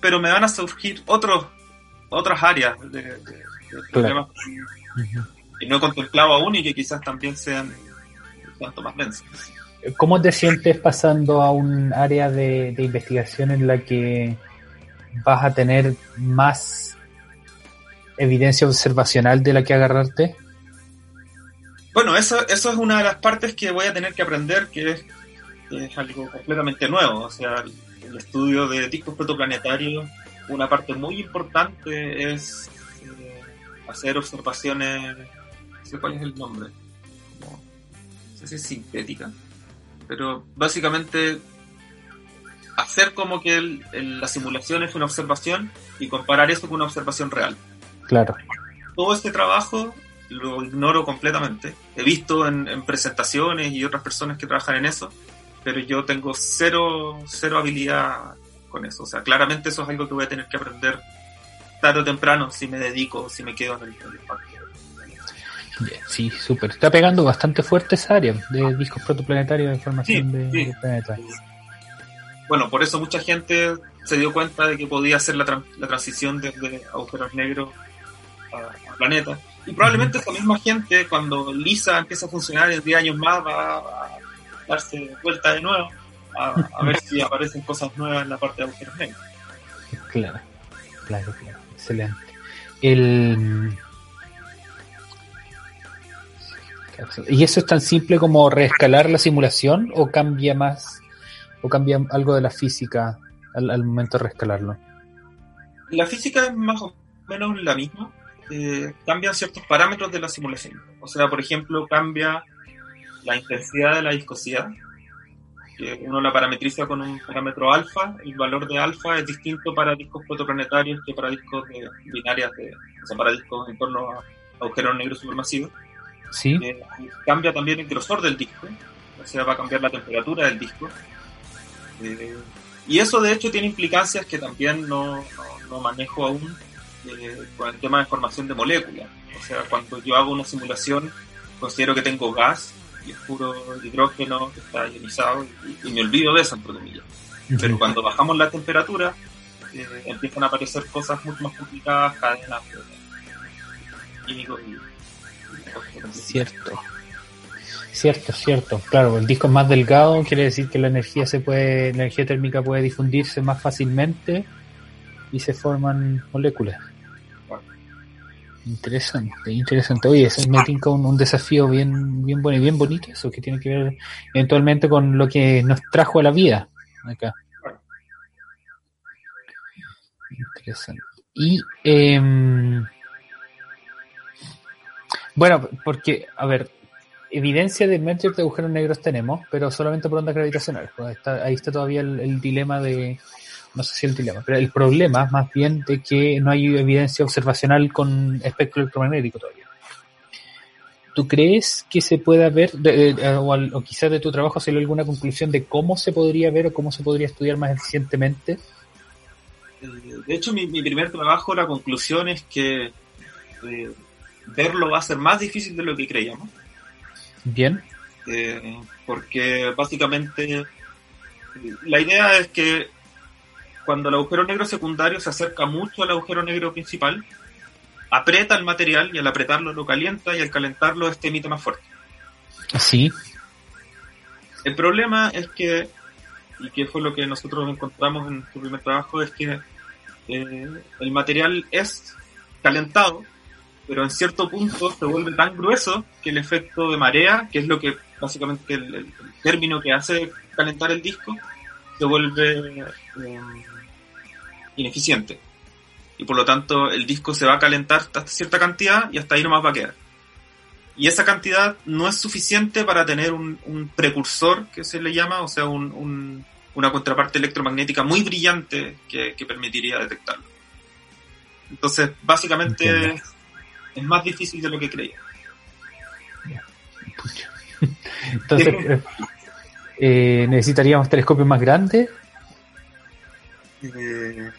pero me van a surgir otros otras áreas de, de, de problemas y no he contemplado aún y que quizás también sean tanto más densas. ¿Cómo te sientes pasando a un área de, de investigación en la que vas a tener más evidencia observacional de la que agarrarte? Bueno, eso, eso es una de las partes que voy a tener que aprender, que es, que es algo completamente nuevo. O sea, el, estudio de discos protoplanetarios, una parte muy importante es eh, hacer observaciones, no sé cuál es el nombre, como, no sé si es sintética, pero básicamente hacer como que el, el, la simulación es una observación y comparar eso con una observación real. Claro. Todo este trabajo lo ignoro completamente. He visto en, en, presentaciones y otras personas que trabajan en eso, pero yo tengo cero, cero habilidad con eso. O sea, claramente eso es algo que voy a tener que aprender tarde o temprano si me dedico, si me quedo en el, en el. Sí, súper. Está pegando bastante fuerte esa área de discos protoplanetarios de información sí, de, sí. de. Bueno, por eso mucha gente se dio cuenta de que podía hacer la, tra la transición desde agujeros negros a, a planeta. Y probablemente esa misma gente, cuando LISA empieza a funcionar en 10 años más, va a darse vuelta de nuevo a, a ver si aparecen cosas nuevas en la parte de agujeros negros. Claro, claro, claro. Excelente. El... ¿Y eso es tan simple como reescalar la simulación o cambia más o cambia algo de la física al, al momento de reescalarlo? La física es más o menos la misma, eh, cambian ciertos parámetros de la simulación. O sea, por ejemplo, cambia la intensidad de la viscosidad, que uno la parametriza con un parámetro alfa. El valor de alfa es distinto para discos protoplanetarios que para discos de binarias, de, o sea, para discos en torno a agujeros negros supermasivos. Sí. Eh, cambia también el grosor del disco, o sea, va a cambiar la temperatura del disco. Eh, y eso de hecho tiene implicancias que también no, no, no manejo aún, eh, con el tema de formación de moléculas. O sea, cuando yo hago una simulación, considero que tengo gas y es puro hidrógeno que está ionizado y, y me olvido de eso, entre comillas. Pero cuando bajamos la temperatura, eh, empiezan a aparecer cosas mucho más complicadas, cadenas químicos y, Cierto. Cierto, cierto. Claro, el disco es más delgado, quiere decir que la energía se puede, la energía térmica puede difundirse más fácilmente y se forman moléculas. Interesante, interesante. Oye, eso me tinca un, un, desafío bien, bien bueno y bien bonito, eso que tiene que ver eventualmente con lo que nos trajo a la vida acá. Interesante. Y eh, bueno, porque, a ver, evidencia de merger de agujeros negros tenemos, pero solamente por ondas gravitacionales. Pues ahí está todavía el, el dilema de, no sé si el dilema, pero el problema más bien de que no hay evidencia observacional con espectro electromagnético todavía. ¿Tú crees que se pueda ver, de, de, o, quizás de tu trabajo salió alguna conclusión de cómo se podría ver o cómo se podría estudiar más eficientemente? De hecho, mi, mi primer trabajo, la conclusión es que eh, verlo va a ser más difícil de lo que creíamos. Bien. eh, porque básicamente la idea es que cuando el agujero negro secundario se acerca mucho al agujero negro principal, aprieta el material y al apretarlo lo calienta y al calentarlo este emite más fuerte. Sí. El problema es que, y que fue lo que nosotros encontramos en su primer trabajo, es que eh, el material es calentado, pero en cierto punto se vuelve tan grueso que el efecto de marea, que es lo que básicamente el, término que hace calentar el disco, se vuelve eh, ineficiente. Y por lo tanto el disco se va a calentar hasta cierta cantidad y hasta ahí nomás va a quedar. Y esa cantidad no es suficiente para tener un, precursor, que se le llama, o sea, una contraparte electromagnética muy brillante que, permitiría detectarlo. Entonces, básicamente es más difícil de lo que creía. <laughs> Entonces, eh, eh, ¿necesitaríamos telescopios más grandes? Eh,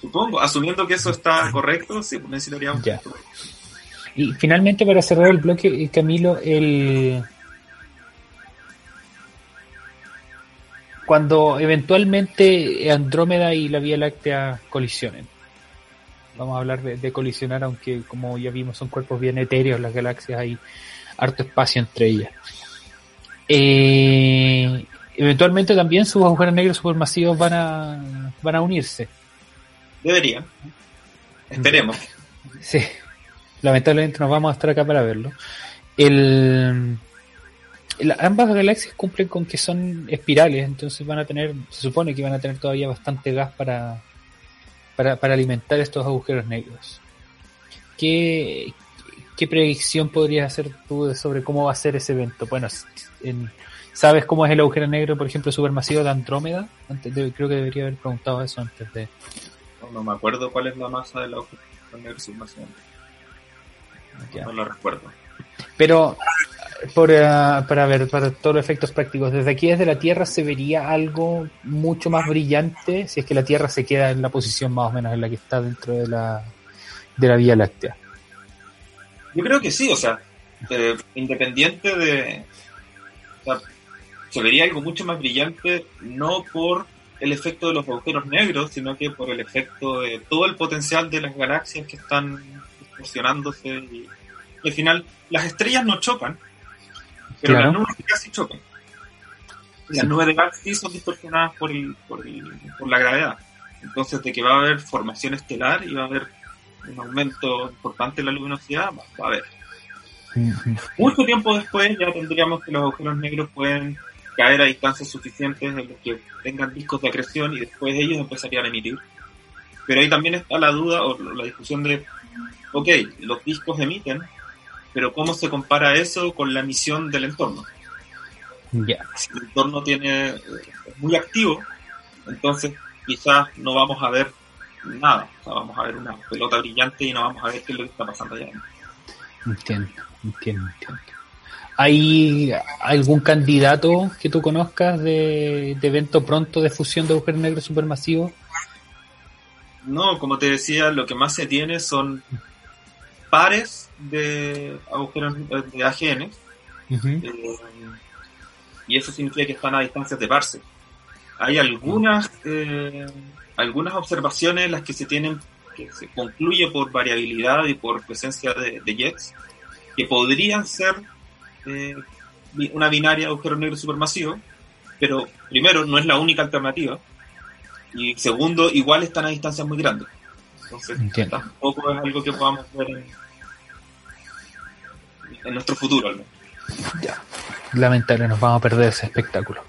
supongo, asumiendo que eso está correcto, sí, necesitaríamos. Ya. Y finalmente, para cerrar el bloque, Camilo, el. Cuando eventualmente Andrómeda y la Vía Láctea colisionen, vamos a hablar de, colisionar, aunque como ya vimos son cuerpos bien etéreos las galaxias, hay harto espacio entre ellas. Eh, eventualmente también sus agujeros negros supermasivos van a, van a unirse. Deberían. Esperemos. Sí. Lamentablemente no vamos a estar acá para verlo. El, ambas galaxias cumplen con que son espirales, entonces van a tener, se supone que van a tener todavía bastante gas para, para, para alimentar estos agujeros negros. ¿Qué, ¿Qué predicción podrías hacer tú sobre cómo va a ser ese evento? Bueno, ¿sabes cómo es el agujero negro, por ejemplo, supermasivo de Andrómeda? Antes creo que debería haber preguntado eso antes de... No, me acuerdo cuál es la masa del agujero negro supermasivo. No lo recuerdo. Pero, por, eh, para ver, para todos los efectos prácticos, desde aquí, desde la Tierra, ¿se vería algo mucho más brillante si es que la Tierra se queda en la posición más o menos en la que está dentro de la, de la Vía Láctea? Yo creo que sí, o sea, eh, independiente de... O sea, se vería algo mucho más brillante, no por el efecto de los agujeros negros, sino que por el efecto de todo el potencial de las galaxias que están fusionándose y, al final las estrellas no chocan, pero las nubes casi chocan. Las nubes de gas sí son distorsionadas por, el, por, el, por la gravedad. Entonces, de que va a haber formación estelar y va a haber un aumento importante en la luminosidad, va a haber. Mucho tiempo después ya tendríamos que los agujeros negros pueden caer a distancias suficientes en las que tengan discos de acreción y después ellos empezarían a emitir. Pero ahí también está la duda o la discusión de ok, los discos emiten, pero ¿cómo se compara eso con la emisión del entorno? Si el entorno tiene es muy activo, entonces quizás no vamos a ver nada, vamos a ver una pelota brillante y no vamos a ver qué es lo que está pasando allá. Entiendo, entiendo, entiendo. ¿Hay algún candidato que tú conozcas de, de evento pronto de fusión de agujeros negros supermasivos? No, como te decía, lo que más se tiene son pares de agujeros de AGN. Eh, y eso significa que están a distancias de parse. Hay algunas, eh, algunas observaciones en las que se tienen, que se concluye por variabilidad y por presencia de, jets, que podrían ser eh, una binaria de agujero negro supermasivo, pero primero no es la única alternativa, y segundo, igual están a distancias muy grandes. Entonces, tampoco es algo que podamos ver en, en nuestro futuro al menos. Ya, lamentable, nos vamos a perder ese espectáculo.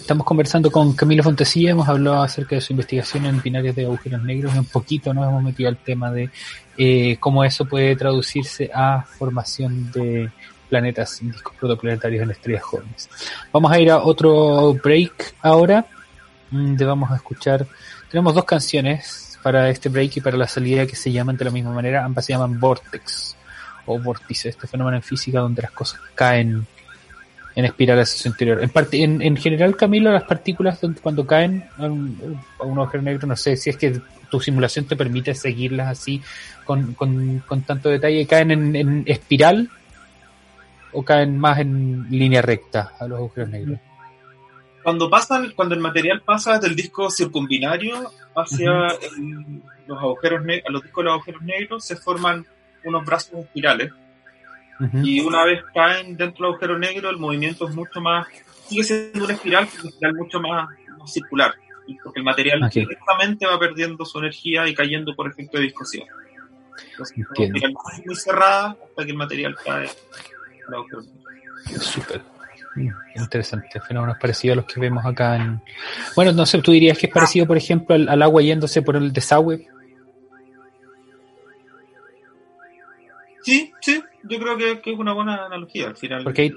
Estamos conversando con Camilo Fontesilla, hemos hablado acerca de su investigación en binarios de agujeros negros y un poquito nos hemos metido al tema de eh, cómo eso puede traducirse a formación de planetas en discos protoplanetarios en estrellas jóvenes. Vamos a ir a otro break ahora, donde vamos a escuchar, tenemos dos canciones para este break y para la salida que se llaman de la misma manera, ambas se llaman Vortex o vórtice, este fenómeno en física donde las cosas caen en espiral hacia su interior. En, parte, en, general, Camilo, las partículas cuando caen a un, agujero negro, no sé si es que tu simulación te permite seguirlas así con, con, tanto detalle, caen en, espiral o caen más en línea recta a los agujeros negros? Cuando pasan, cuando el material pasa del disco circumbinario hacia los agujeros a los discos de los agujeros negros, se forman unos brazos espirales. Y una vez caen dentro del agujero negro, el movimiento es mucho más, sigue siendo una espiral, pero una espiral mucho más, circular, porque el material directamente va perdiendo su energía y cayendo por efecto de discusión. Entonces, es una espiral muy cerrada hasta que el material cae Súper. Mm, interesante, fenómenos parecidos a los que vemos acá en... Bueno, no sé, tú dirías que es parecido, por ejemplo, al agua yéndose por el desagüe Sí, sí, yo creo que, es una buena analogía al final. Porque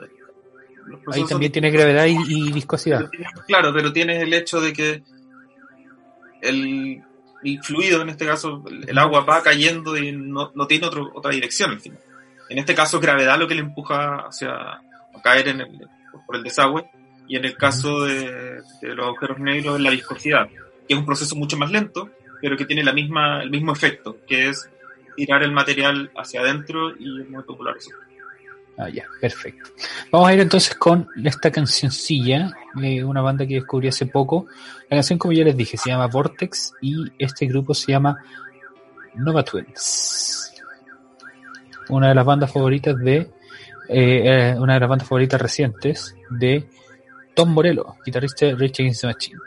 ahí, también tiene gravedad y, viscosidad. claro, pero tienes el hecho de que el, fluido, en este caso el, agua, va cayendo y no, tiene otra dirección al final. En este caso, gravedad lo que le empuja hacia a caer en el, por el desagüe, y en el caso de, los agujeros negros, es la viscosidad, que es un proceso mucho más lento, pero que tiene la misma, el mismo efecto, que es tirar el material hacia adentro y es muy popular eso. Ah, ya, perfecto. Vamos a ir entonces con esta cancioncilla de una banda que descubrí hace poco. La canción, como ya les dije, se llama Vortex y este grupo se llama Nova Twins. Una de las bandas favoritas de, eh, eh, una de las bandas favoritas recientes de Tom Morello, guitarrista de Rage Against the Machine.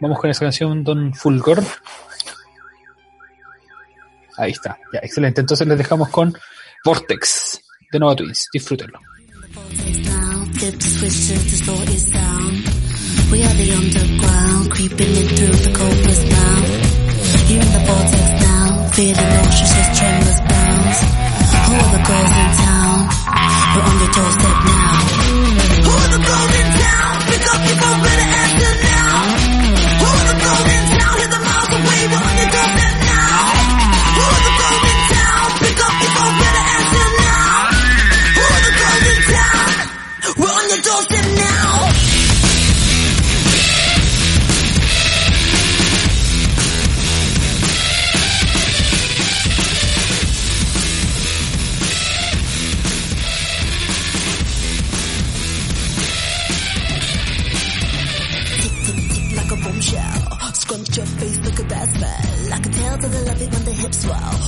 Vamos con esa canción, Don Fulgor. Ahí está, ya, excelente. Entonces les dejamos con Vortex de Nova Twins. Disfrútenlo. Now, feeling nauseous as tremors bounds. Who are the girls in town? We're on your doorstep now. Who are the girls in town? Pick up your phone, better answer now. Who are the girls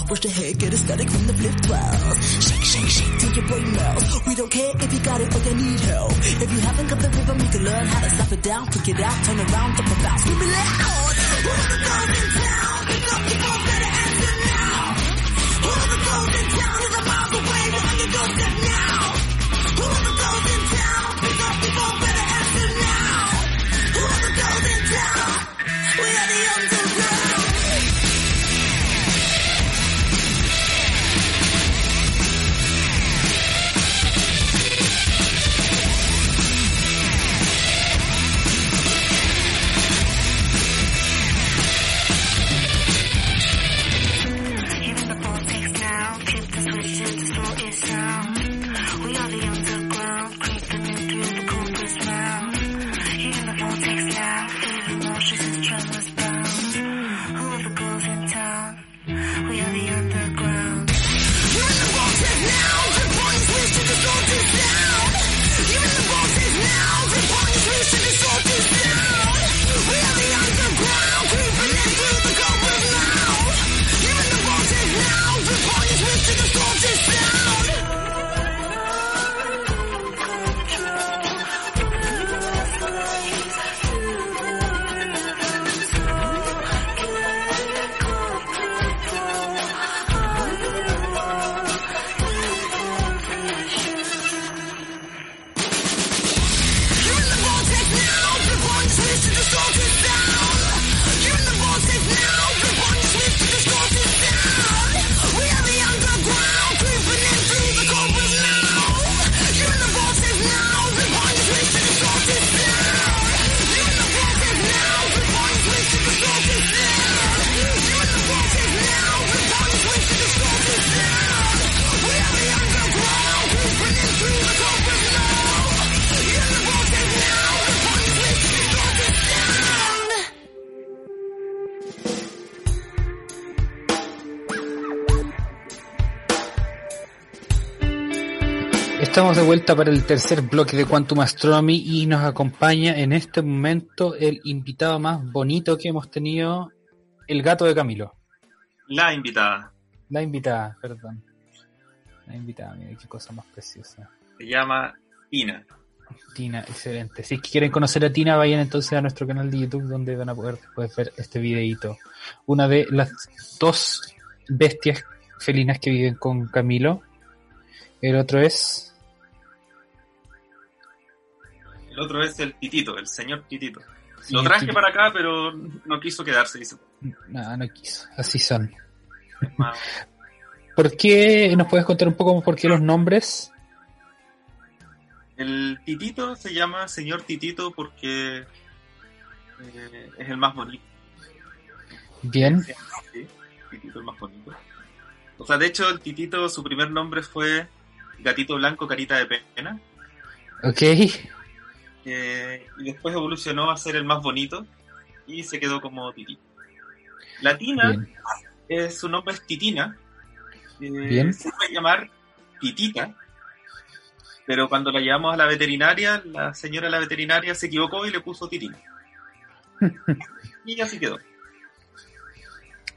Push the head, get a from the flip 12. Shake, shake, shake till your brain melts. We don't care if you got it or you need help. If you haven't got the rhythm, you can learn how to stop it down, pick it out, turn around, it bounce. Scream it loud. Who are the girls in town? Up your phone, better answer now. Who are the girls in town? Is a miles away, we're on your doorstep now. Who are the girls in town? Pick up your phone, better answer now. Who are the girls in town? We are the underground. Estamos de vuelta para el tercer bloque de Quantum Astronomy y nos acompaña en este momento el invitado más bonito que hemos tenido, el gato de Camilo. La invitada. La invitada, perdón. La invitada, mira qué cosa más preciosa. Se llama Tina. Tina, excelente. Si quieren conocer a Tina, vayan entonces a nuestro canal de YouTube donde van a poder después ver este videito. Una de las dos bestias felinas que viven con Camilo. El otro es El otro es el Titito, el señor Titito. Lo traje para acá, pero no quiso quedarse, dice. No, no quiso. Así son. ¿Por qué nos puedes contar un poco por qué los nombres? El Titito se llama señor Titito porque eh, es el más bonito. Bien. Sí, Titito el más bonito. O sea, de hecho, el Titito, su primer nombre fue Gatito Blanco Carita de Pena. Ok y después evolucionó a ser el más bonito y se quedó como Titito. La Tina, su nombre es Titina, eh, se puede llamar Titita, pero cuando la llevamos a la veterinaria, la señora de la veterinaria se equivocó y le puso Titina. <laughs> y así quedó.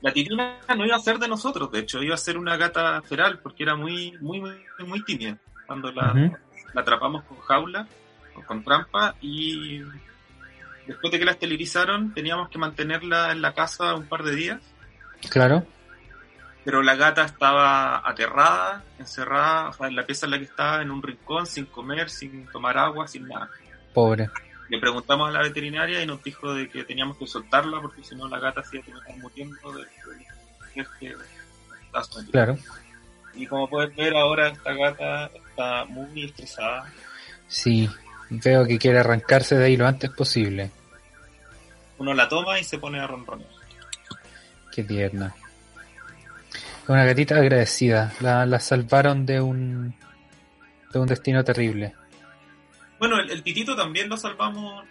La titina no iba a ser de nosotros, de hecho, iba a ser una gata feral porque era muy, muy, muy, muy tímida. Cuando la, la atrapamos con jaula, con trampa y después de que la esterilizaron teníamos que mantenerla en la casa un par de días. Claro. Pero la gata estaba aterrada, encerrada, en la pieza en la que estaba, en un rincón, sin comer, sin tomar agua, sin nada. Pobre. Le preguntamos a la veterinaria y nos dijo de que teníamos que soltarla porque si no la gata se iba a tener muriendo de, Claro. Y como puedes ver ahora esta gata está muy estresada. Sí, Veo que quiere arrancarse de ahí lo antes posible. Uno la toma y se pone a ronronear. Qué tierna. Una gatita agradecida. La, salvaron de un de un destino terrible. Bueno, el, titito también lo salvamos,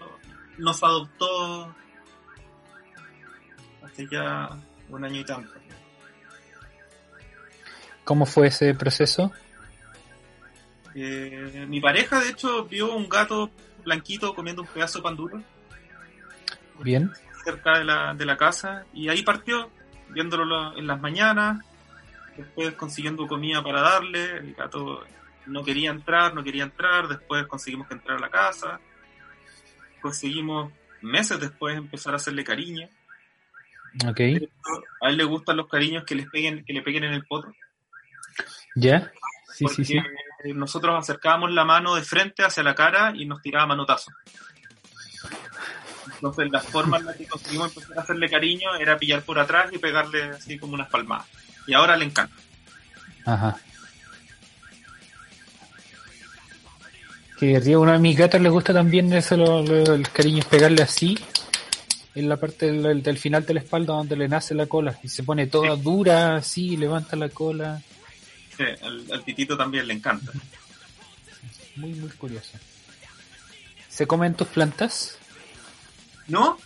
nos adoptó hace ya un año y tanto. ¿Cómo fue ese proceso? Eh, mi pareja, de hecho, vio un gato blanquito comiendo un pedazo de pan duro. Bien. Cerca de la, de la casa. Y ahí partió, viéndolo en las mañanas. Después consiguiendo comida para darle. El gato no quería entrar, no quería entrar. Después conseguimos que entrara a la casa. Conseguimos meses después empezar a hacerle cariño. Ok. A él le gustan los cariños que les peguen, que le peguen en el potro. ¿Ya? Sí, sí, sí. Eh, nosotros acercábamos la mano de frente hacia la cara y nos tiraba manotazo. Entonces la forma en la que conseguimos empezar a hacerle cariño era pillar por atrás y pegarle así como unas palmadas. Y ahora le encanta. Ajá. Que a una de mis gatas le gusta también eso, el cariño es pegarle así, en la parte del, final de la espalda donde le nace la cola y se pone toda dura así, levanta la cola al, titito también le encanta. Muy, muy curioso. ¿Se comen tus plantas? No,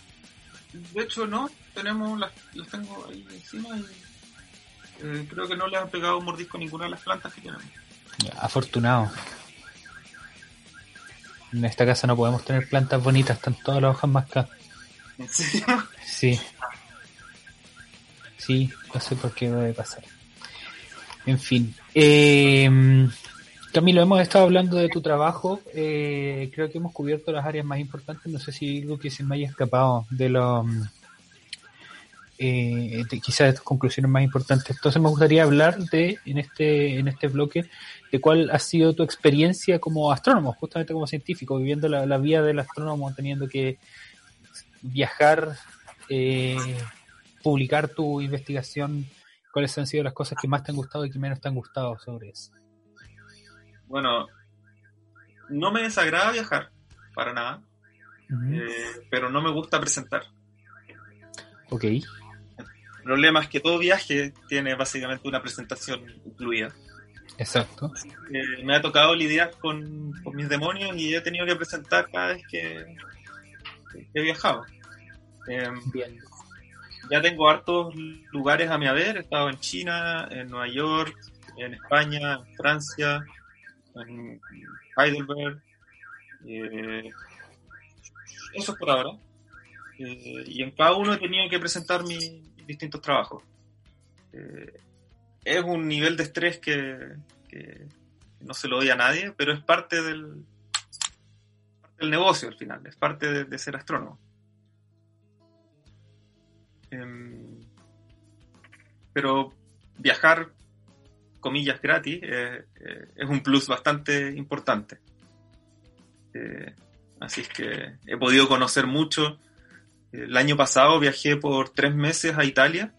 de hecho no. Tenemos las, tengo ahí encima y eh, creo que no le han pegado un mordisco a ninguna de las plantas que tenemos. afortunado. En esta casa no podemos tener plantas bonitas, están todas las hojas más acá. ¿En serio? Sí. Sí, no sé por qué debe pasar. En fin. Eh, Camilo, hemos estado hablando de tu trabajo. Eh, creo que hemos cubierto las áreas más importantes. No sé si algo que se me haya escapado de lo. Eh, quizás de tus conclusiones más importantes. Entonces me gustaría hablar de, en este, en este bloque, de cuál ha sido tu experiencia como astrónomo, justamente como científico, viviendo la, la vida del astrónomo, teniendo que viajar, eh, publicar tu investigación ¿Cuáles han sido las cosas que más te han gustado y que menos te han gustado sobre eso? Bueno, no me desagrada viajar, para nada, eh, pero no me gusta presentar. Ok. El problema es que todo viaje tiene básicamente una presentación incluida. Exacto. Eh, me ha tocado lidiar con, mis demonios y he tenido que presentar cada vez que, he viajado. Em, Bien ya tengo hartos lugares a mi haber. He estado en China, en Nueva York, en España, en Francia. en Heidelberg. Eh, eso por ahora. Eh, y en cada uno he tenido que presentar mis distintos trabajos. Eh, es un nivel de estrés que, que, no se lo doy a nadie, pero es parte del, del negocio al final, es parte de ser astrónomo. Em, pero viajar, comillas, gratis, eh, eh, es un plus bastante importante. Eh, así es que he podido conocer mucho. El año pasado viajé por tres meses a Italia,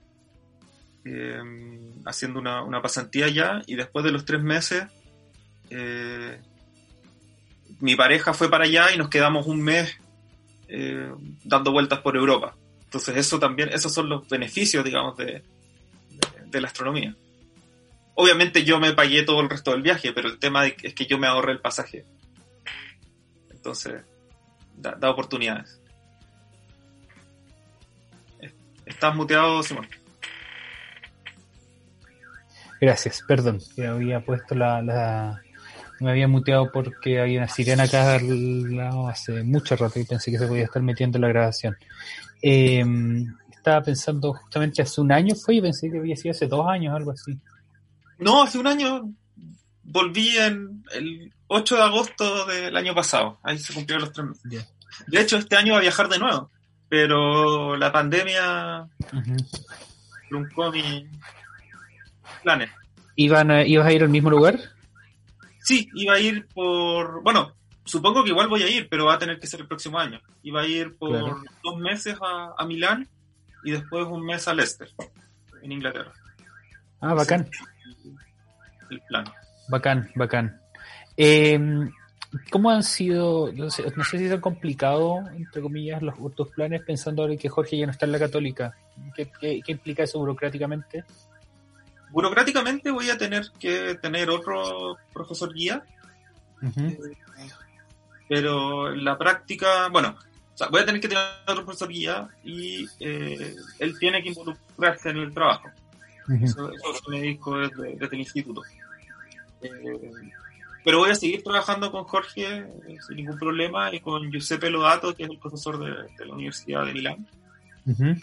em, haciendo una, una, pasantía allá, y después de los tres meses, mi pareja fue para allá y nos quedamos un mes dando vueltas por Europa. Entonces eso también, esos son los beneficios, digamos, de, de la astronomía. Obviamente yo me pagué todo el resto del viaje, pero el tema es que yo me ahorré el pasaje. Entonces, da, da oportunidades. Estás muteado, Simón. Gracias, perdón, que había puesto la, Me había muteado porque había una sirena acá al lado hace mucho rato y pensé que se podía estar metiendo la grabación. Eh, estaba pensando justamente hace un año fue y pensé que había sido hace dos años, algo así. No, hace un año volví en el 8 de agosto del año pasado. Ahí se cumplieron los tres meses. Yeah. De hecho, este año va a viajar de nuevo, pero la pandemia truncó mis planes. ¿Iban a, ¿Ibas a ir al mismo lugar? Sí, iba a ir por... Bueno, supongo que igual voy a ir, pero va a tener que ser el próximo año. Iba a ir por claro. dos meses a, a Milán y después un mes a Leicester, en Inglaterra. Ah, bacán. El plan. Bacán, bacán. Eh, ¿Cómo han sido, no sé, no sé si han complicado, entre comillas, los tus planes pensando ahora que Jorge ya no está en la católica? ¿Qué, qué, qué implica eso burocráticamente? Burocráticamente voy a tener que tener otro profesor guía, uh -huh. eh, pero en la práctica, bueno, o sea, voy a tener que tener otro profesor guía y eh, él tiene que involucrarse en el trabajo. Uh -huh. Eso, eso me dijo desde, desde el instituto. Eh, pero voy a seguir trabajando con Jorge eh, sin ningún problema y con Giuseppe Lodato, que es el profesor de, de la Universidad de Milán. Uh -huh.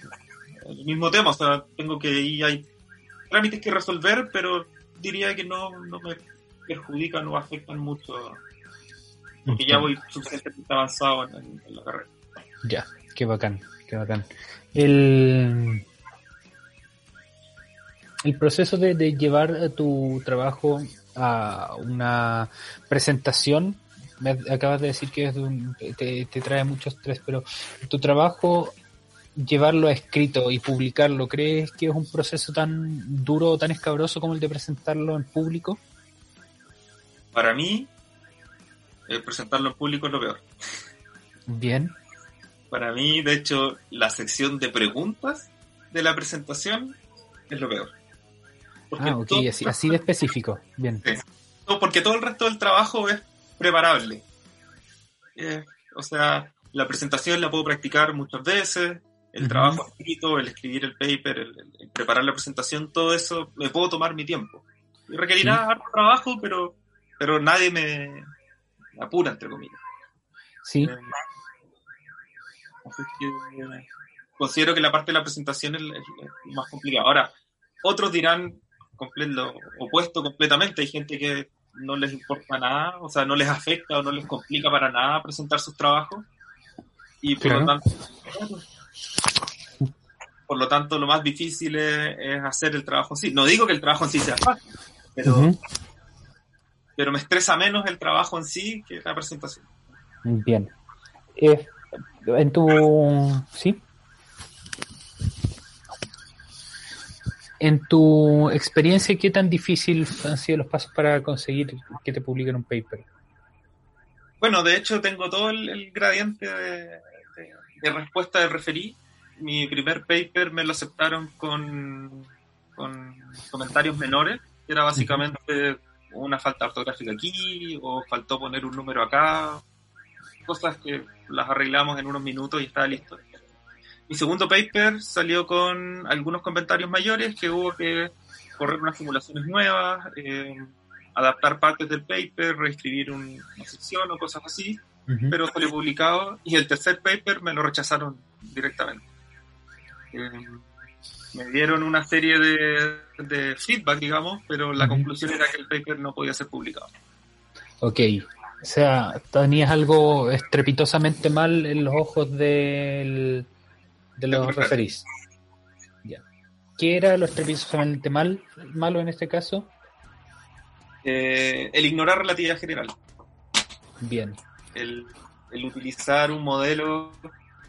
El mismo tema, o sea, tengo que ir, hay trámites que resolver, pero diría que no, no me perjudican o afectan mucho, porque ya voy suficientemente avanzado en, en la carrera. Ya, qué bacán, qué bacán. El, el proceso de, de llevar tu trabajo a una presentación, me acabas de decir que es un, te, te, trae mucho estrés, pero tu trabajo, llevarlo a escrito y publicarlo, ¿crees que es un proceso tan duro o tan escabroso como el de presentarlo en público? Para mí, eh, presentarlo en público es lo peor. Bien. Para mí, de hecho, la sección de preguntas de la presentación es lo peor. Porque ah, ok, así, así, de específico. Bien. Sí. porque todo el resto del trabajo es preparable. Eh, o sea, la presentación la puedo practicar muchas veces, el uh -huh. trabajo escrito, el escribir el paper, el, el, preparar la presentación, todo eso me puedo tomar mi tiempo. Requerirá sí. harto trabajo, pero, pero nadie me, me apura, entre comillas. Sí. Eh, así que eh, considero que la parte de la presentación es, es más complicada. Ahora, otros dirán lo opuesto completamente. Hay gente que no les importa nada, o sea, no les afecta o no les complica para nada presentar sus trabajos. Y por, claro. lo, tanto, por lo tanto, lo más difícil es, es, hacer el trabajo en sí. No digo que el trabajo en sí sea fácil, pero, uh -huh. Pero me estresa menos el trabajo en sí que la presentación. Bien. Eh, en tu... ¿Sí? En tu experiencia, ¿qué tan difícil han sido los pasos para conseguir que te publiquen un paper? Bueno, de hecho tengo todo el, el gradiente de, de, de, respuesta de referí. Mi primer paper me lo aceptaron con, con comentarios menores, que era básicamente una falta ortográfica aquí, o faltó poner un número acá, cosas que las arreglamos en unos minutos y estaba listo. Mi segundo paper salió con algunos comentarios mayores que hubo que correr unas simulaciones nuevas, eh, adaptar partes del paper, reescribir una sección o cosas así, pero salió publicado y el tercer paper me lo rechazaron directamente. Eh, me dieron una serie de, feedback, digamos, pero la conclusión era que el paper no podía ser publicado. Ok, o sea, tenías algo estrepitosamente mal en los ojos del, de los referís. ¿Qué era lo estrepitosamente mal, malo en este caso? Eh, el ignorar relatividad general. Bien. El, el utilizar un modelo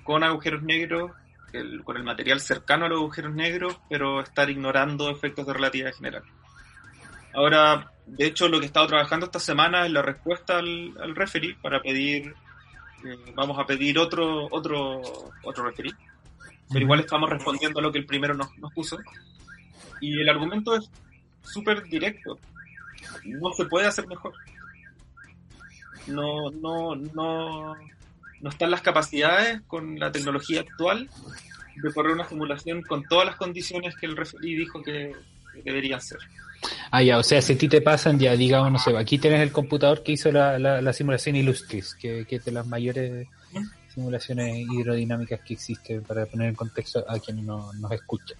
con agujeros negros con el material cercano a los agujeros negros, pero estar ignorando efectos de relatividad general. Ahora, de hecho, lo que he estado trabajando esta semana es la respuesta al, al referee para pedir, eh, vamos a pedir otro, otro, otro referee, pero igual estamos respondiendo a lo que el primero nos, nos puso. Y el argumento es súper directo. No se puede hacer mejor. No, no, no, no están las capacidades con la tecnología actual de correr una simulación con todas las condiciones que el referí dijo que, deberían ser. Ah, ya, o sea, si a ti te pasan, ya digamos, no sé, aquí tienes el computador que hizo la, la, simulación Illustris, que, que, es de las mayores simulaciones hidrodinámicas que existen, para poner en contexto a quien no, nos escucha.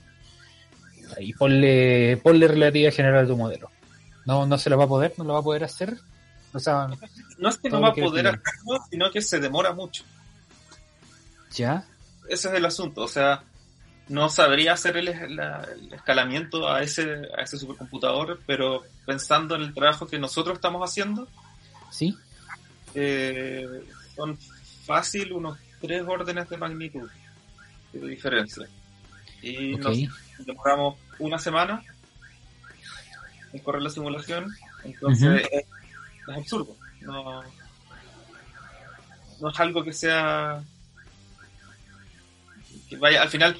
Y ponle, ponle relatividad general a tu modelo. No, no se lo va a poder, no lo va a poder hacer. O sea, no es que no va a poder hacerlo, sino que se demora mucho. ¿Ya? Ese es el asunto, o sea, no sabría hacer el, escalamiento a ese, a ese supercomputador, pero pensando en el trabajo que nosotros estamos haciendo, sí, eh, son fácil unos tres órdenes de magnitud de diferencia. Y nos demoramos una semana en correr la simulación, entonces es absurdo. No, no es algo que sea. que vaya, al final,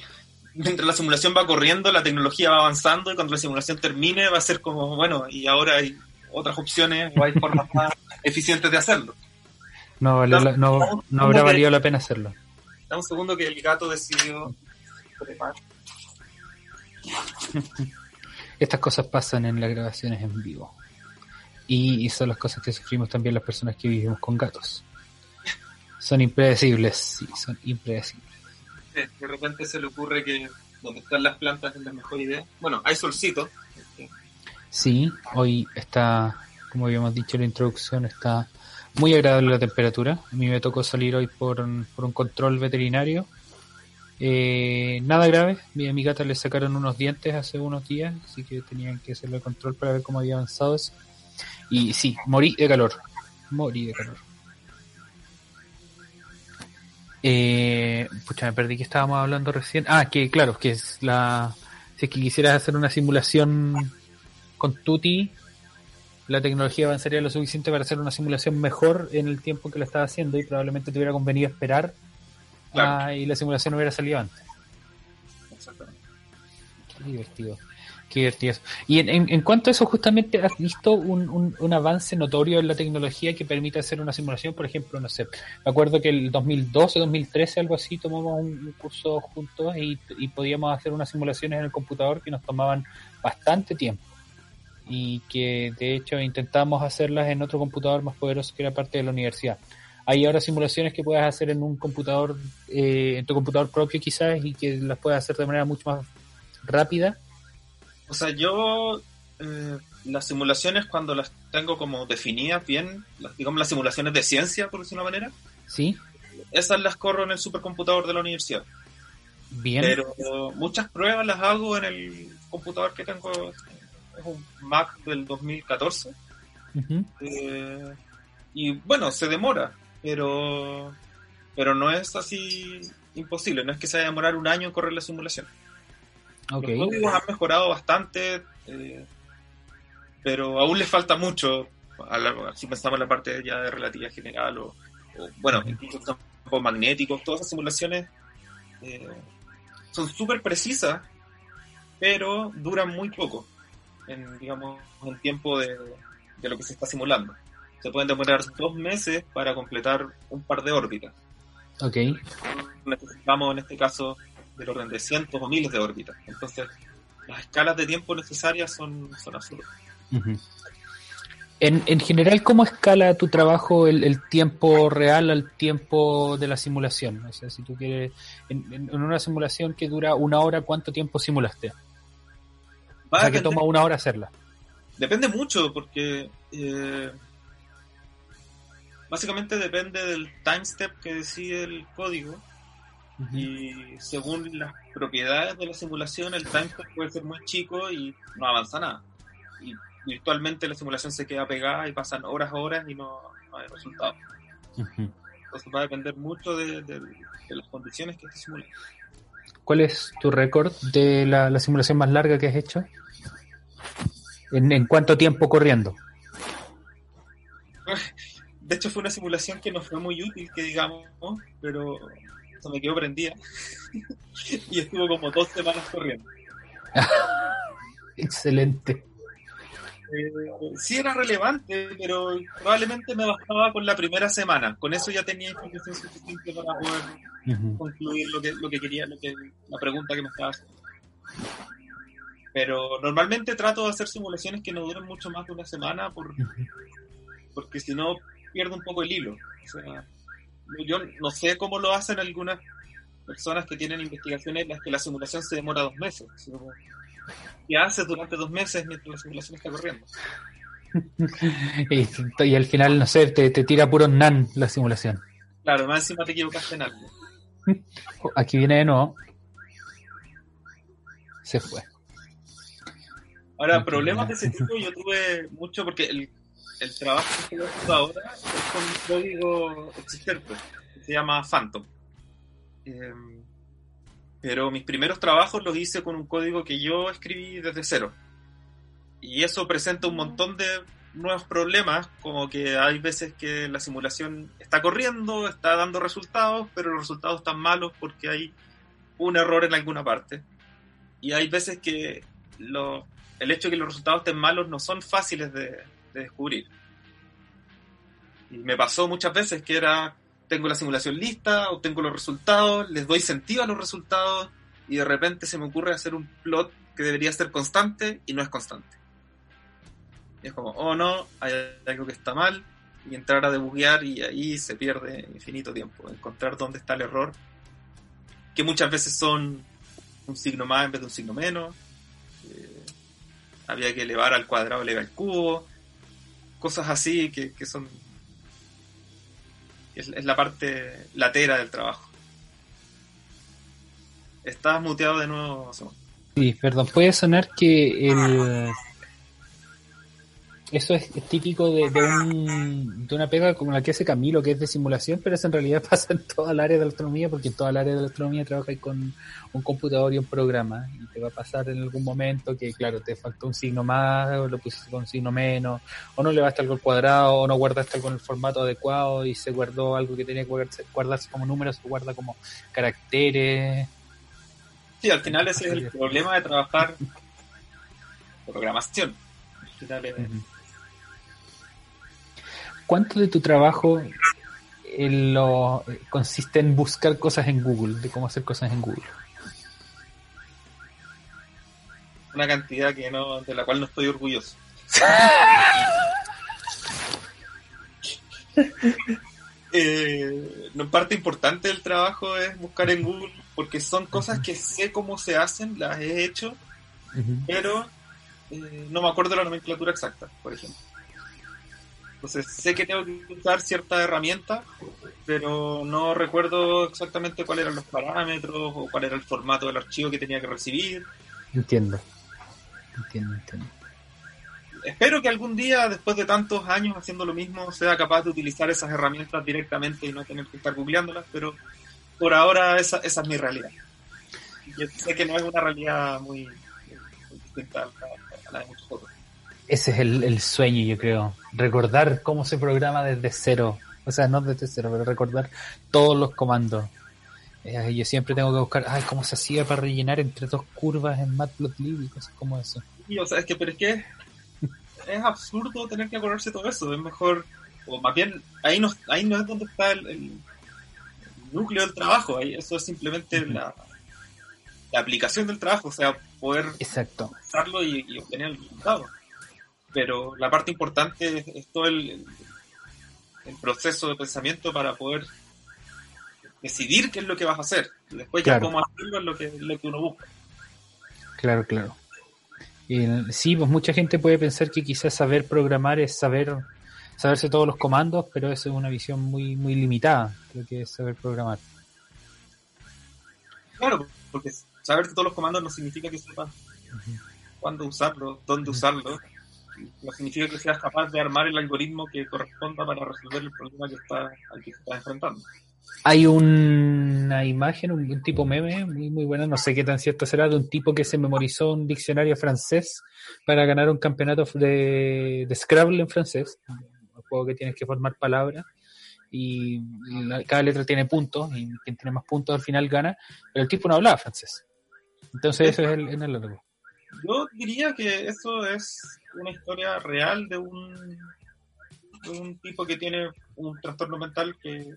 mientras la simulación va corriendo, la tecnología va avanzando y cuando la simulación termine va a ser como, bueno, y ahora hay otras opciones o hay formas más <laughs> eficientes de hacerlo. No, no, no, habrá valido la pena hacerlo. Da un segundo que el gato decidió <laughs> Estas cosas pasan en las grabaciones en vivo. Y, son las cosas que sufrimos también las personas que vivimos con gatos. Son impredecibles, sí, son impredecibles. de repente se le ocurre que donde están las plantas es la mejor idea. Bueno, hay solcito. Sí, hoy está, como habíamos dicho en la introducción, está muy agradable la temperatura. A mí me tocó salir hoy por, por un control veterinario. Eh, nada grave, a mi gata le sacaron unos dientes hace unos días, así que tenían que hacerle el control para ver cómo había avanzado eso. Y sí, morí de calor. Morí de calor. Eh, pucha, me perdí que estábamos hablando recién. Ah, que claro, que es la. Si es que quisieras hacer una simulación con Tuti, la tecnología avanzaría lo suficiente para hacer una simulación mejor en el tiempo que lo estaba haciendo y probablemente te hubiera convenido esperar y la simulación hubiera salido antes. Exactamente. Qué divertido. Qué divertido. Y en, en, cuanto a eso, justamente, ¿has visto un, un, avance notorio en la tecnología que permite hacer una simulación? Por ejemplo, no sé, me acuerdo que el 2012, 2013, algo así, tomamos un, curso juntos y, y, podíamos hacer unas simulaciones en el computador que nos tomaban bastante tiempo. Y que de hecho intentamos hacerlas en otro computador más poderoso que era parte de la universidad. Hay ahora simulaciones que puedes hacer en un computador, eh, en tu computador propio quizás, y que las puedes hacer de manera mucho más rápida o sea, yo eh, las simulaciones cuando las tengo como definidas bien, digamos las simulaciones de ciencia, por decirlo de una manera. Sí. Esas las corro en el supercomputador de la universidad. Bien. Pero muchas pruebas las hago en el computador que tengo, es un Mac del 2014. Eh, y bueno, se demora, pero, pero no es así imposible, no es que se vaya a demorar un año en correr la simulación. Okay. Los códigos han mejorado bastante, eh, pero aún les falta mucho. si pensamos en la parte ya de relatividad general o, bueno, incluso campos magnéticos, todas esas simulaciones eh, son súper precisas, pero duran muy poco en, digamos, en tiempo de, de lo que se está simulando. Se pueden demorar dos meses para completar un par de órbitas. Ok. Necesitamos en este caso del orden de cientos o miles de órbitas. Entonces, las escalas de tiempo necesarias son, son absurdas. En, en general, ¿cómo escala tu trabajo el, tiempo real al tiempo de la simulación? O sea, si tú quieres, en, una simulación que dura una hora, ¿cuánto tiempo simulaste? o sea, que toma una hora hacerla. Depende mucho, porque eh, básicamente depende del time step que decide el código. Y según las propiedades de la simulación, el time puede ser muy chico y no avanza nada. Y virtualmente la simulación se queda pegada y pasan horas, horas y no, hay resultados. Entonces va a depender mucho de, las condiciones que esté simulando. ¿Cuál es tu récord de la, simulación más larga que has hecho? ¿En, cuánto tiempo corriendo? <laughs> De hecho fue una simulación que no fue muy útil, que digamos, pero me quedó prendida. <laughs> y estuvo como dos semanas corriendo. <laughs> Excelente. Eh, sí era relevante, pero probablemente me bastaba con la primera semana. Con eso ya tenía información suficiente para poder concluir lo que, lo que quería, lo que, la pregunta que me estaba haciendo. Pero normalmente trato de hacer simulaciones que no duren mucho más de una semana por, porque si no pierdo un poco el hilo. Yo no sé cómo lo hacen algunas personas que tienen investigaciones en las que la simulación se demora dos meses. ¿Qué haces durante dos meses mientras la simulación está corriendo? <laughs> y, al final, no sé, te, tira puro nan la simulación. Claro, más encima te equivocaste en algo. <laughs> Aquí viene de nuevo. Se fue. Ahora, problemas de ese tipo yo tuve mucho porque el, el trabajo que estoy ahora es con un código existente que se llama Phantom. Eh, pero mis primeros trabajos los hice con un código que yo escribí desde cero. Y eso presenta un montón de nuevos problemas, como que hay veces que la simulación está corriendo, está dando resultados, pero los resultados están malos porque hay un error en alguna parte. Y hay veces que el hecho de que los resultados estén malos no son fáciles de, de descubrir. Y me pasó muchas veces que era tengo la simulación lista, obtengo los resultados, les doy sentido a los resultados y de repente se me ocurre hacer un plot que debería ser constante y no es constante. Y es como, oh no, hay algo que está mal y entrar a debuguear y ahí se pierde infinito tiempo, encontrar dónde está el error, que muchas veces son un signo más en vez de un signo menos, eh, había que elevar al cuadrado, elevar al cubo, cosas así que, que son es, la parte latera del trabajo. Estás muteado de nuevo, Sí, perdón, puede sonar que el eso es, típico de, un, de una pega como la que hace Camilo, que es de simulación, pero eso en realidad <laughs> pasa en toda el área de la astronomía, porque en toda el área de la astronomía trabajas con un computador y un programa, y te va a pasar en algún momento que, claro, te faltó un signo más, o lo pusiste con un signo menos, o no le basta algo al cuadrado, o no guardaste algo en el formato adecuado y se guardó algo que tenía que guardarse, como números, se guarda como caracteres. Sí, al final ese es el problema de trabajar <laughs> programación. ¿Cuánto de tu trabajo eh, lo, consiste en buscar cosas en Google, de cómo hacer cosas en Google? Una cantidad que no, de la cual no estoy orgulloso. <laughs> eh, parte importante del trabajo es buscar en Google porque son cosas que sé cómo se hacen, las he hecho, pero eh, no me acuerdo la nomenclatura exacta, por ejemplo. Entonces sé que tengo que usar cierta herramienta, pero no recuerdo exactamente cuáles eran los parámetros o cuál era el formato del archivo que tenía que recibir. Entiendo. Entiendo, entiendo. Espero que algún día, después de tantos años haciendo lo mismo, sea capaz de utilizar esas herramientas directamente y no tener que estar googleándolas, pero por ahora esa, esa es mi realidad. Yo sé que no es una realidad muy, distinta a la de muchos otros. Ese es el, sueño, yo creo. Recordar cómo se programa desde cero. O sea, no desde cero, pero recordar todos los comandos. Eh, yo siempre tengo que buscar, ay, cómo se hacía para rellenar entre dos curvas en Matplotlib y cosas como eso. Sí, o sea, es que, pero es que es absurdo tener que acordarse todo eso. Es mejor, o más bien, ahí no, ahí no es donde está el, núcleo del trabajo. Ahí, eso es simplemente la, la aplicación del trabajo, o sea, poder Exacto. usarlo y, y obtener el resultado. Pero la parte importante es, todo el, el, proceso de pensamiento para poder decidir qué es lo que vas a hacer. Después ya cómo hacerlo es lo que, lo que uno busca. Claro, claro. Sí, pues mucha gente puede pensar que quizás saber programar es saber saberse todos los comandos, pero eso es una visión muy muy limitada, lo que es saber programar. Claro, porque saber todos los comandos no significa que sepas cuándo usarlo, dónde usarlo, no significa que seas capaz de armar el algoritmo que corresponda para resolver el problema que está, al que se está enfrentando. Hay una imagen, un, tipo meme muy muy buena, no sé qué tan cierto será, de un tipo que se memorizó un diccionario francés para ganar un campeonato de, de Scrabble en francés, un juego que tienes que formar palabras y cada letra tiene puntos y quien tiene más puntos al final gana, pero el tipo no hablaba francés. Entonces eso es el, el Yo diría que eso es una historia real de un, de un tipo que tiene un trastorno mental que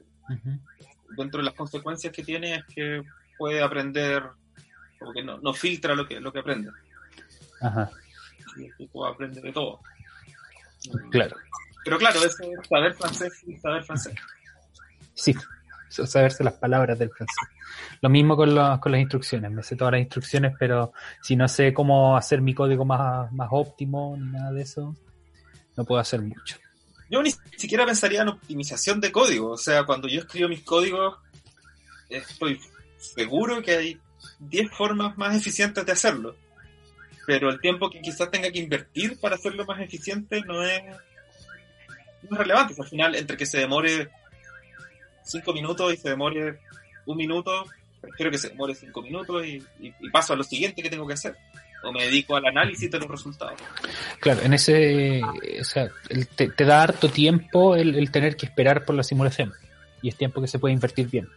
dentro de las consecuencias que tiene es que puede aprender, como que no, no filtra lo que, lo que aprende. Ajá. Y el tipo aprende de todo. Claro. Pero claro, es saber francés y saber francés. Sí, saberse las palabras del francés. Lo mismo con, con las instrucciones. Me sé todas las instrucciones, pero si no sé cómo hacer mi código más, más óptimo ni nada de eso, no puedo hacer mucho. Yo ni siquiera pensaría en optimización de código. O sea, cuando yo escribo mis códigos, estoy seguro que hay 10 formas más eficientes de hacerlo. Pero el tiempo que quizás tenga que invertir para hacerlo más eficiente no es no es relevante. Al final, entre que se demore cinco minutos y se demore un minuto, prefiero que se demore cinco minutos y, paso a lo siguiente que tengo que hacer. O me dedico al análisis de los resultados. Claro, en ese, o sea, te, da harto tiempo el, tener que esperar por la simulación. Y es tiempo que se puede invertir bien.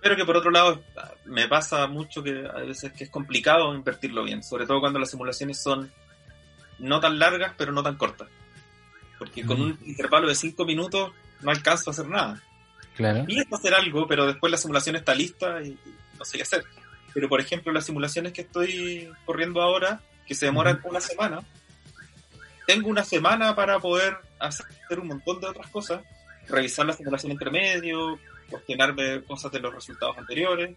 Pero que por otro lado, me pasa mucho que a veces que es complicado invertirlo bien, sobre todo cuando las simulaciones son no tan largas, pero no tan cortas porque con un intervalo de 5 minutos no alcanzo a hacer nada. Claro. Pienso hacer algo, pero después la simulación está lista y no sé qué hacer. Pero por ejemplo, las simulaciones que estoy corriendo ahora, que se demoran una semana, tengo una semana para poder hacer un montón de otras cosas, revisar la simulación intermedio, cuestionarme cosas de los resultados anteriores,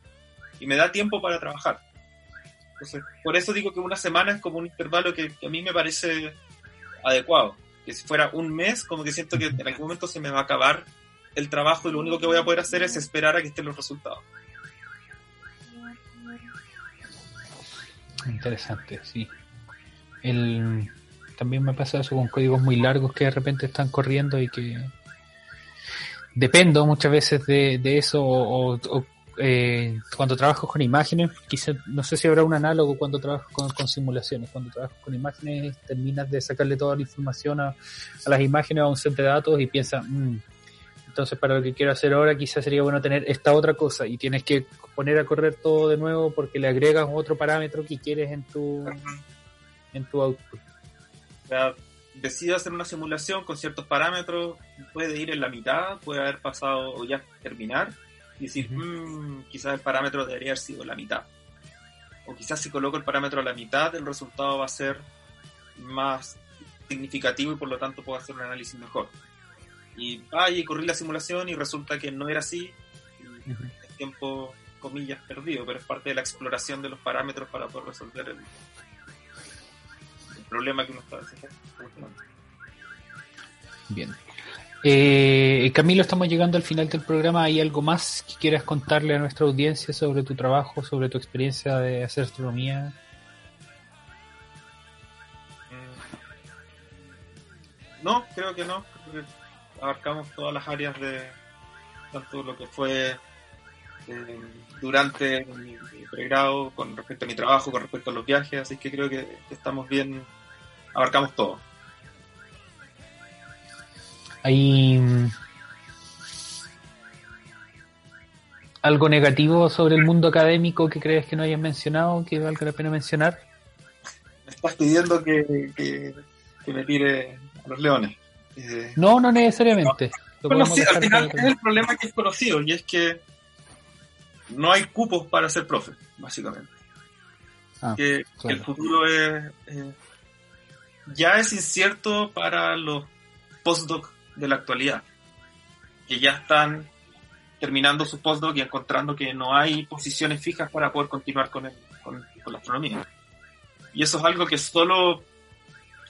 y me da tiempo para trabajar. Entonces, por eso digo que una semana es como un intervalo que a mí me parece adecuado que si fuera un mes, como que siento que en algún momento se me va a acabar el trabajo y lo único que voy a poder hacer es esperar a que estén los resultados. Interesante, sí. El, también me pasa eso con códigos muy largos que de repente están corriendo y que dependo muchas veces de, eso o, eh, cuando trabajo con imágenes, quizás, no sé si habrá un análogo cuando trabajo con, simulaciones. Cuando trabajo con imágenes, terminas de sacarle toda la información a, las imágenes, a un set de datos y piensas, mm, entonces para lo que quiero hacer ahora quizás sería bueno tener esta otra cosa y tienes que poner a correr todo de nuevo porque le agregas otro parámetro que quieres en tu, en tu output. Decido hacer una simulación con ciertos parámetros, puede ir en la mitad, puede haber pasado o ya terminar y decir, mm, quizás el parámetro debería haber sido la mitad. O quizás si coloco el parámetro a la mitad, el resultado va a ser más significativo y por lo tanto puedo hacer un análisis mejor. Y y corrí la simulación y resulta que no era así. es tiempo, comillas, perdido, pero es parte de la exploración de los parámetros para poder resolver el, problema que uno está desarrollando. Bien. Eh, Camilo, estamos llegando al final del programa. ¿Hay algo más que quieras contarle a nuestra audiencia sobre tu trabajo, sobre tu experiencia de hacer astronomía? Mm. No, creo que no. abarcamos todas las áreas de tanto lo que fue eh, durante mi pregrado, con respecto a mi trabajo, con respecto a los viajes, así que creo que estamos bien, abarcamos todo. ¿Hay mm, algo negativo sobre el mundo académico que crees que no hayas mencionado, que valga la pena mencionar? Me estás pidiendo que, que, me tire a los leones. Eh, no, no necesariamente. al final es el problema que es conocido y es que no hay cupos para ser profe, básicamente. Ah, que, el futuro es, ya es incierto para los postdoc de la actualidad, que ya están terminando su postdoc y encontrando que no hay posiciones fijas para poder continuar con, con, la astronomía. Y eso es algo que solo,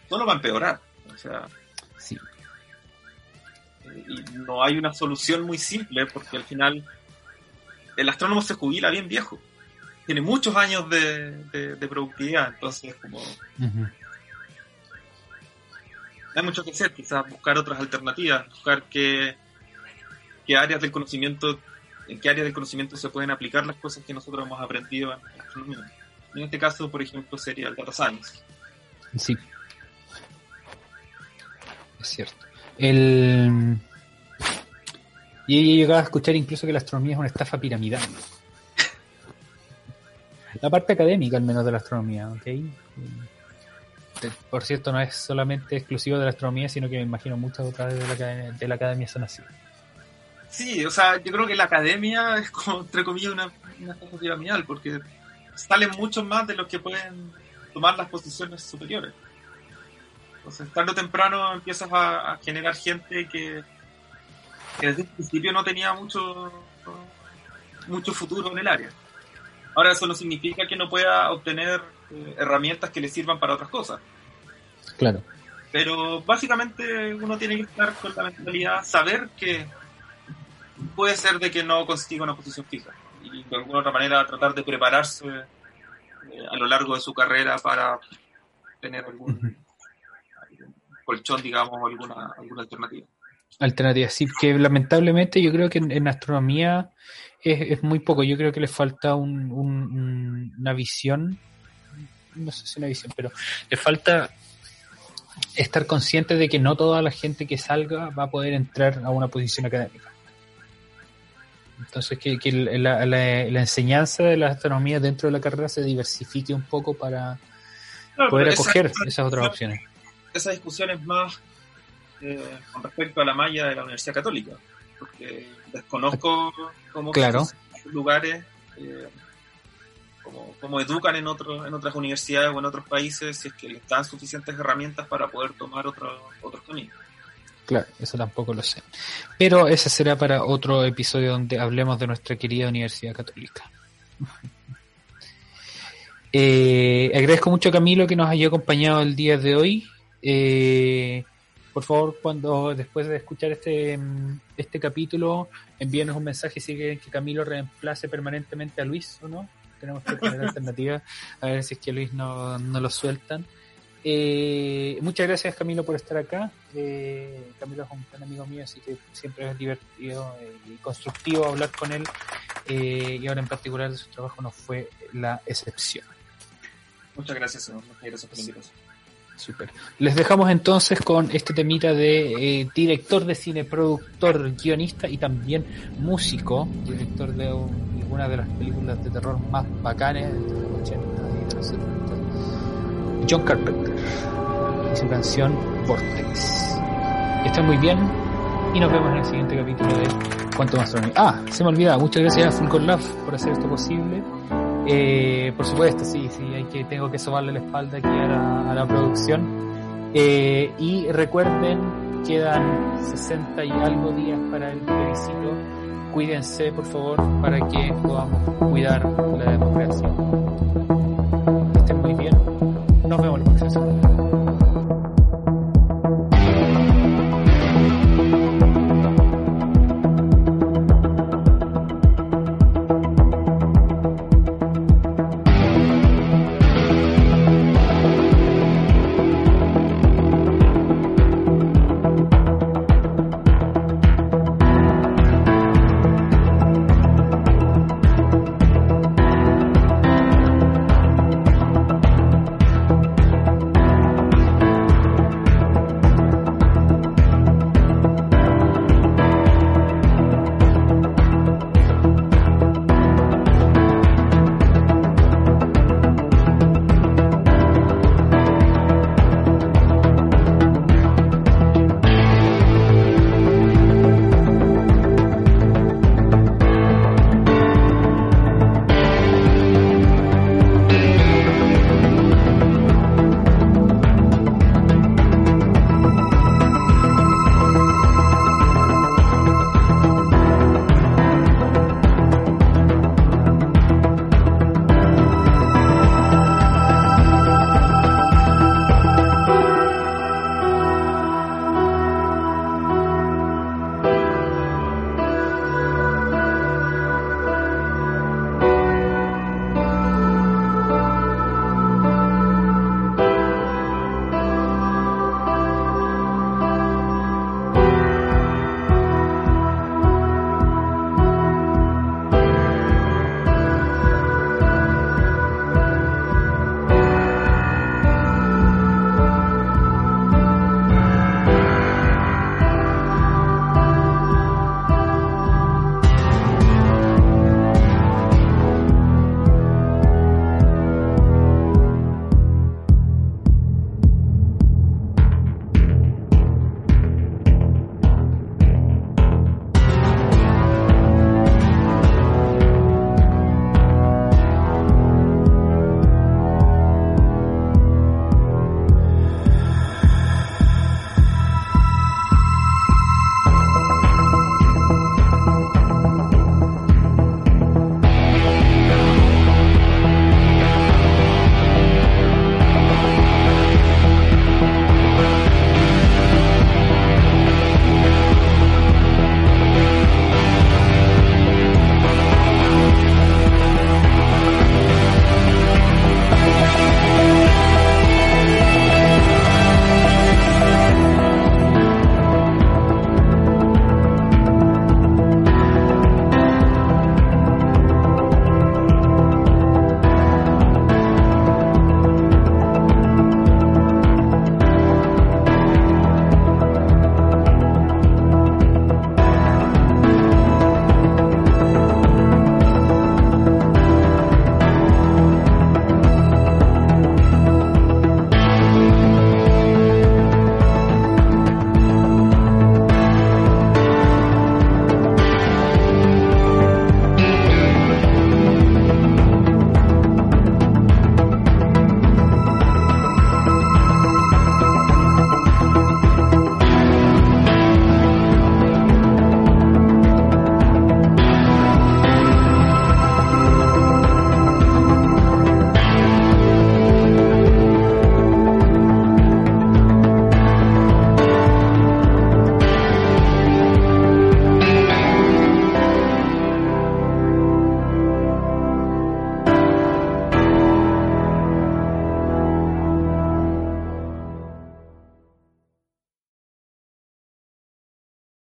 solo va a empeorar. O sea, sí. y no hay una solución muy simple porque al final el astrónomo se jubila bien viejo. Tiene muchos años de, productividad, entonces como... Hay mucho que hacer, quizás buscar otras alternativas, buscar qué, qué áreas del conocimiento, en qué áreas del conocimiento se pueden aplicar las cosas que nosotros hemos aprendido en astronomía. En este caso, por ejemplo, sería el data science. Sí. Es cierto. El... Y he llegado a escuchar incluso que la astronomía es una estafa piramidal. <laughs> La parte académica, al menos, de la astronomía, ¿ok? Por cierto, no es solamente exclusivo de la astronomía, sino que me imagino muchas otras de la, de la academia son así. Sí, o sea, yo creo que la academia es como, entre comillas, una, una estafa piramidal, porque salen muchos más de los que pueden tomar las posiciones superiores. Entonces, tarde o temprano empiezas a, generar gente que, desde el principio no tenía mucho, mucho futuro en el área. Ahora, eso no significa que no pueda obtener eh, herramientas que le sirvan para otras cosas. Claro. Pero básicamente uno tiene que estar con la mentalidad, saber que puede ser de que no consiga una posición fija y de alguna otra manera tratar de prepararse eh, a lo largo de su carrera para tener algún, colchón, digamos, alguna, alguna alternativa. Alternativa, sí, que lamentablemente yo creo que en, astronomía es, es, muy poco, yo creo que le falta un, una visión, no sé si una visión, pero le falta estar consciente de que no toda la gente que salga va a poder entrar a una posición académica. Entonces, que, que la, la, enseñanza de la astronomía dentro de la carrera se diversifique un poco para poder acoger esas otras opciones. Esa discusión es más eh, con respecto a la malla de la Universidad Católica, porque desconozco cómo claro. lugares, eh, cómo, educan en, otros en otras universidades o en otros países, si es que les dan suficientes herramientas para poder tomar otro, otros caminos. Claro, eso tampoco lo sé. Pero ese será para otro episodio donde hablemos de nuestra querida Universidad Católica. <laughs> Eh, agradezco mucho a Camilo que nos haya acompañado el día de hoy. Eh, por favor, cuando después de escuchar este, este capítulo, envíenos un mensaje si quieren que Camilo reemplace permanentemente a Luis o no. Tenemos que tener alternativa a ver si es que Luis no, no lo sueltan. Eh, muchas gracias Camilo por estar acá. Eh, Camilo es un gran amigo mío, así que siempre es divertido y constructivo hablar con él. Eh, y ahora en particular su trabajo no fue la excepción. Muchas gracias, muchas gracias por la. Super. Les dejamos entonces con este temita de eh, director de cine, productor, guionista y también músico, director de una de las películas de terror más bacanes de los 80 y de los 70 John Carpenter y su canción Vortex. Estén muy bien y nos vemos en el siguiente capítulo de Cuánto Astronomía. Ah, se me olvidaba, muchas gracias a Fulcor Love por hacer esto posible. Eh, por supuesto, sí, sí, hay que, tengo que sobarle la espalda aquí a la, producción. Eh, y recuerden, quedan 60 y algo días para el plebiscito. Cuídense, por favor, para que podamos cuidar la democracia.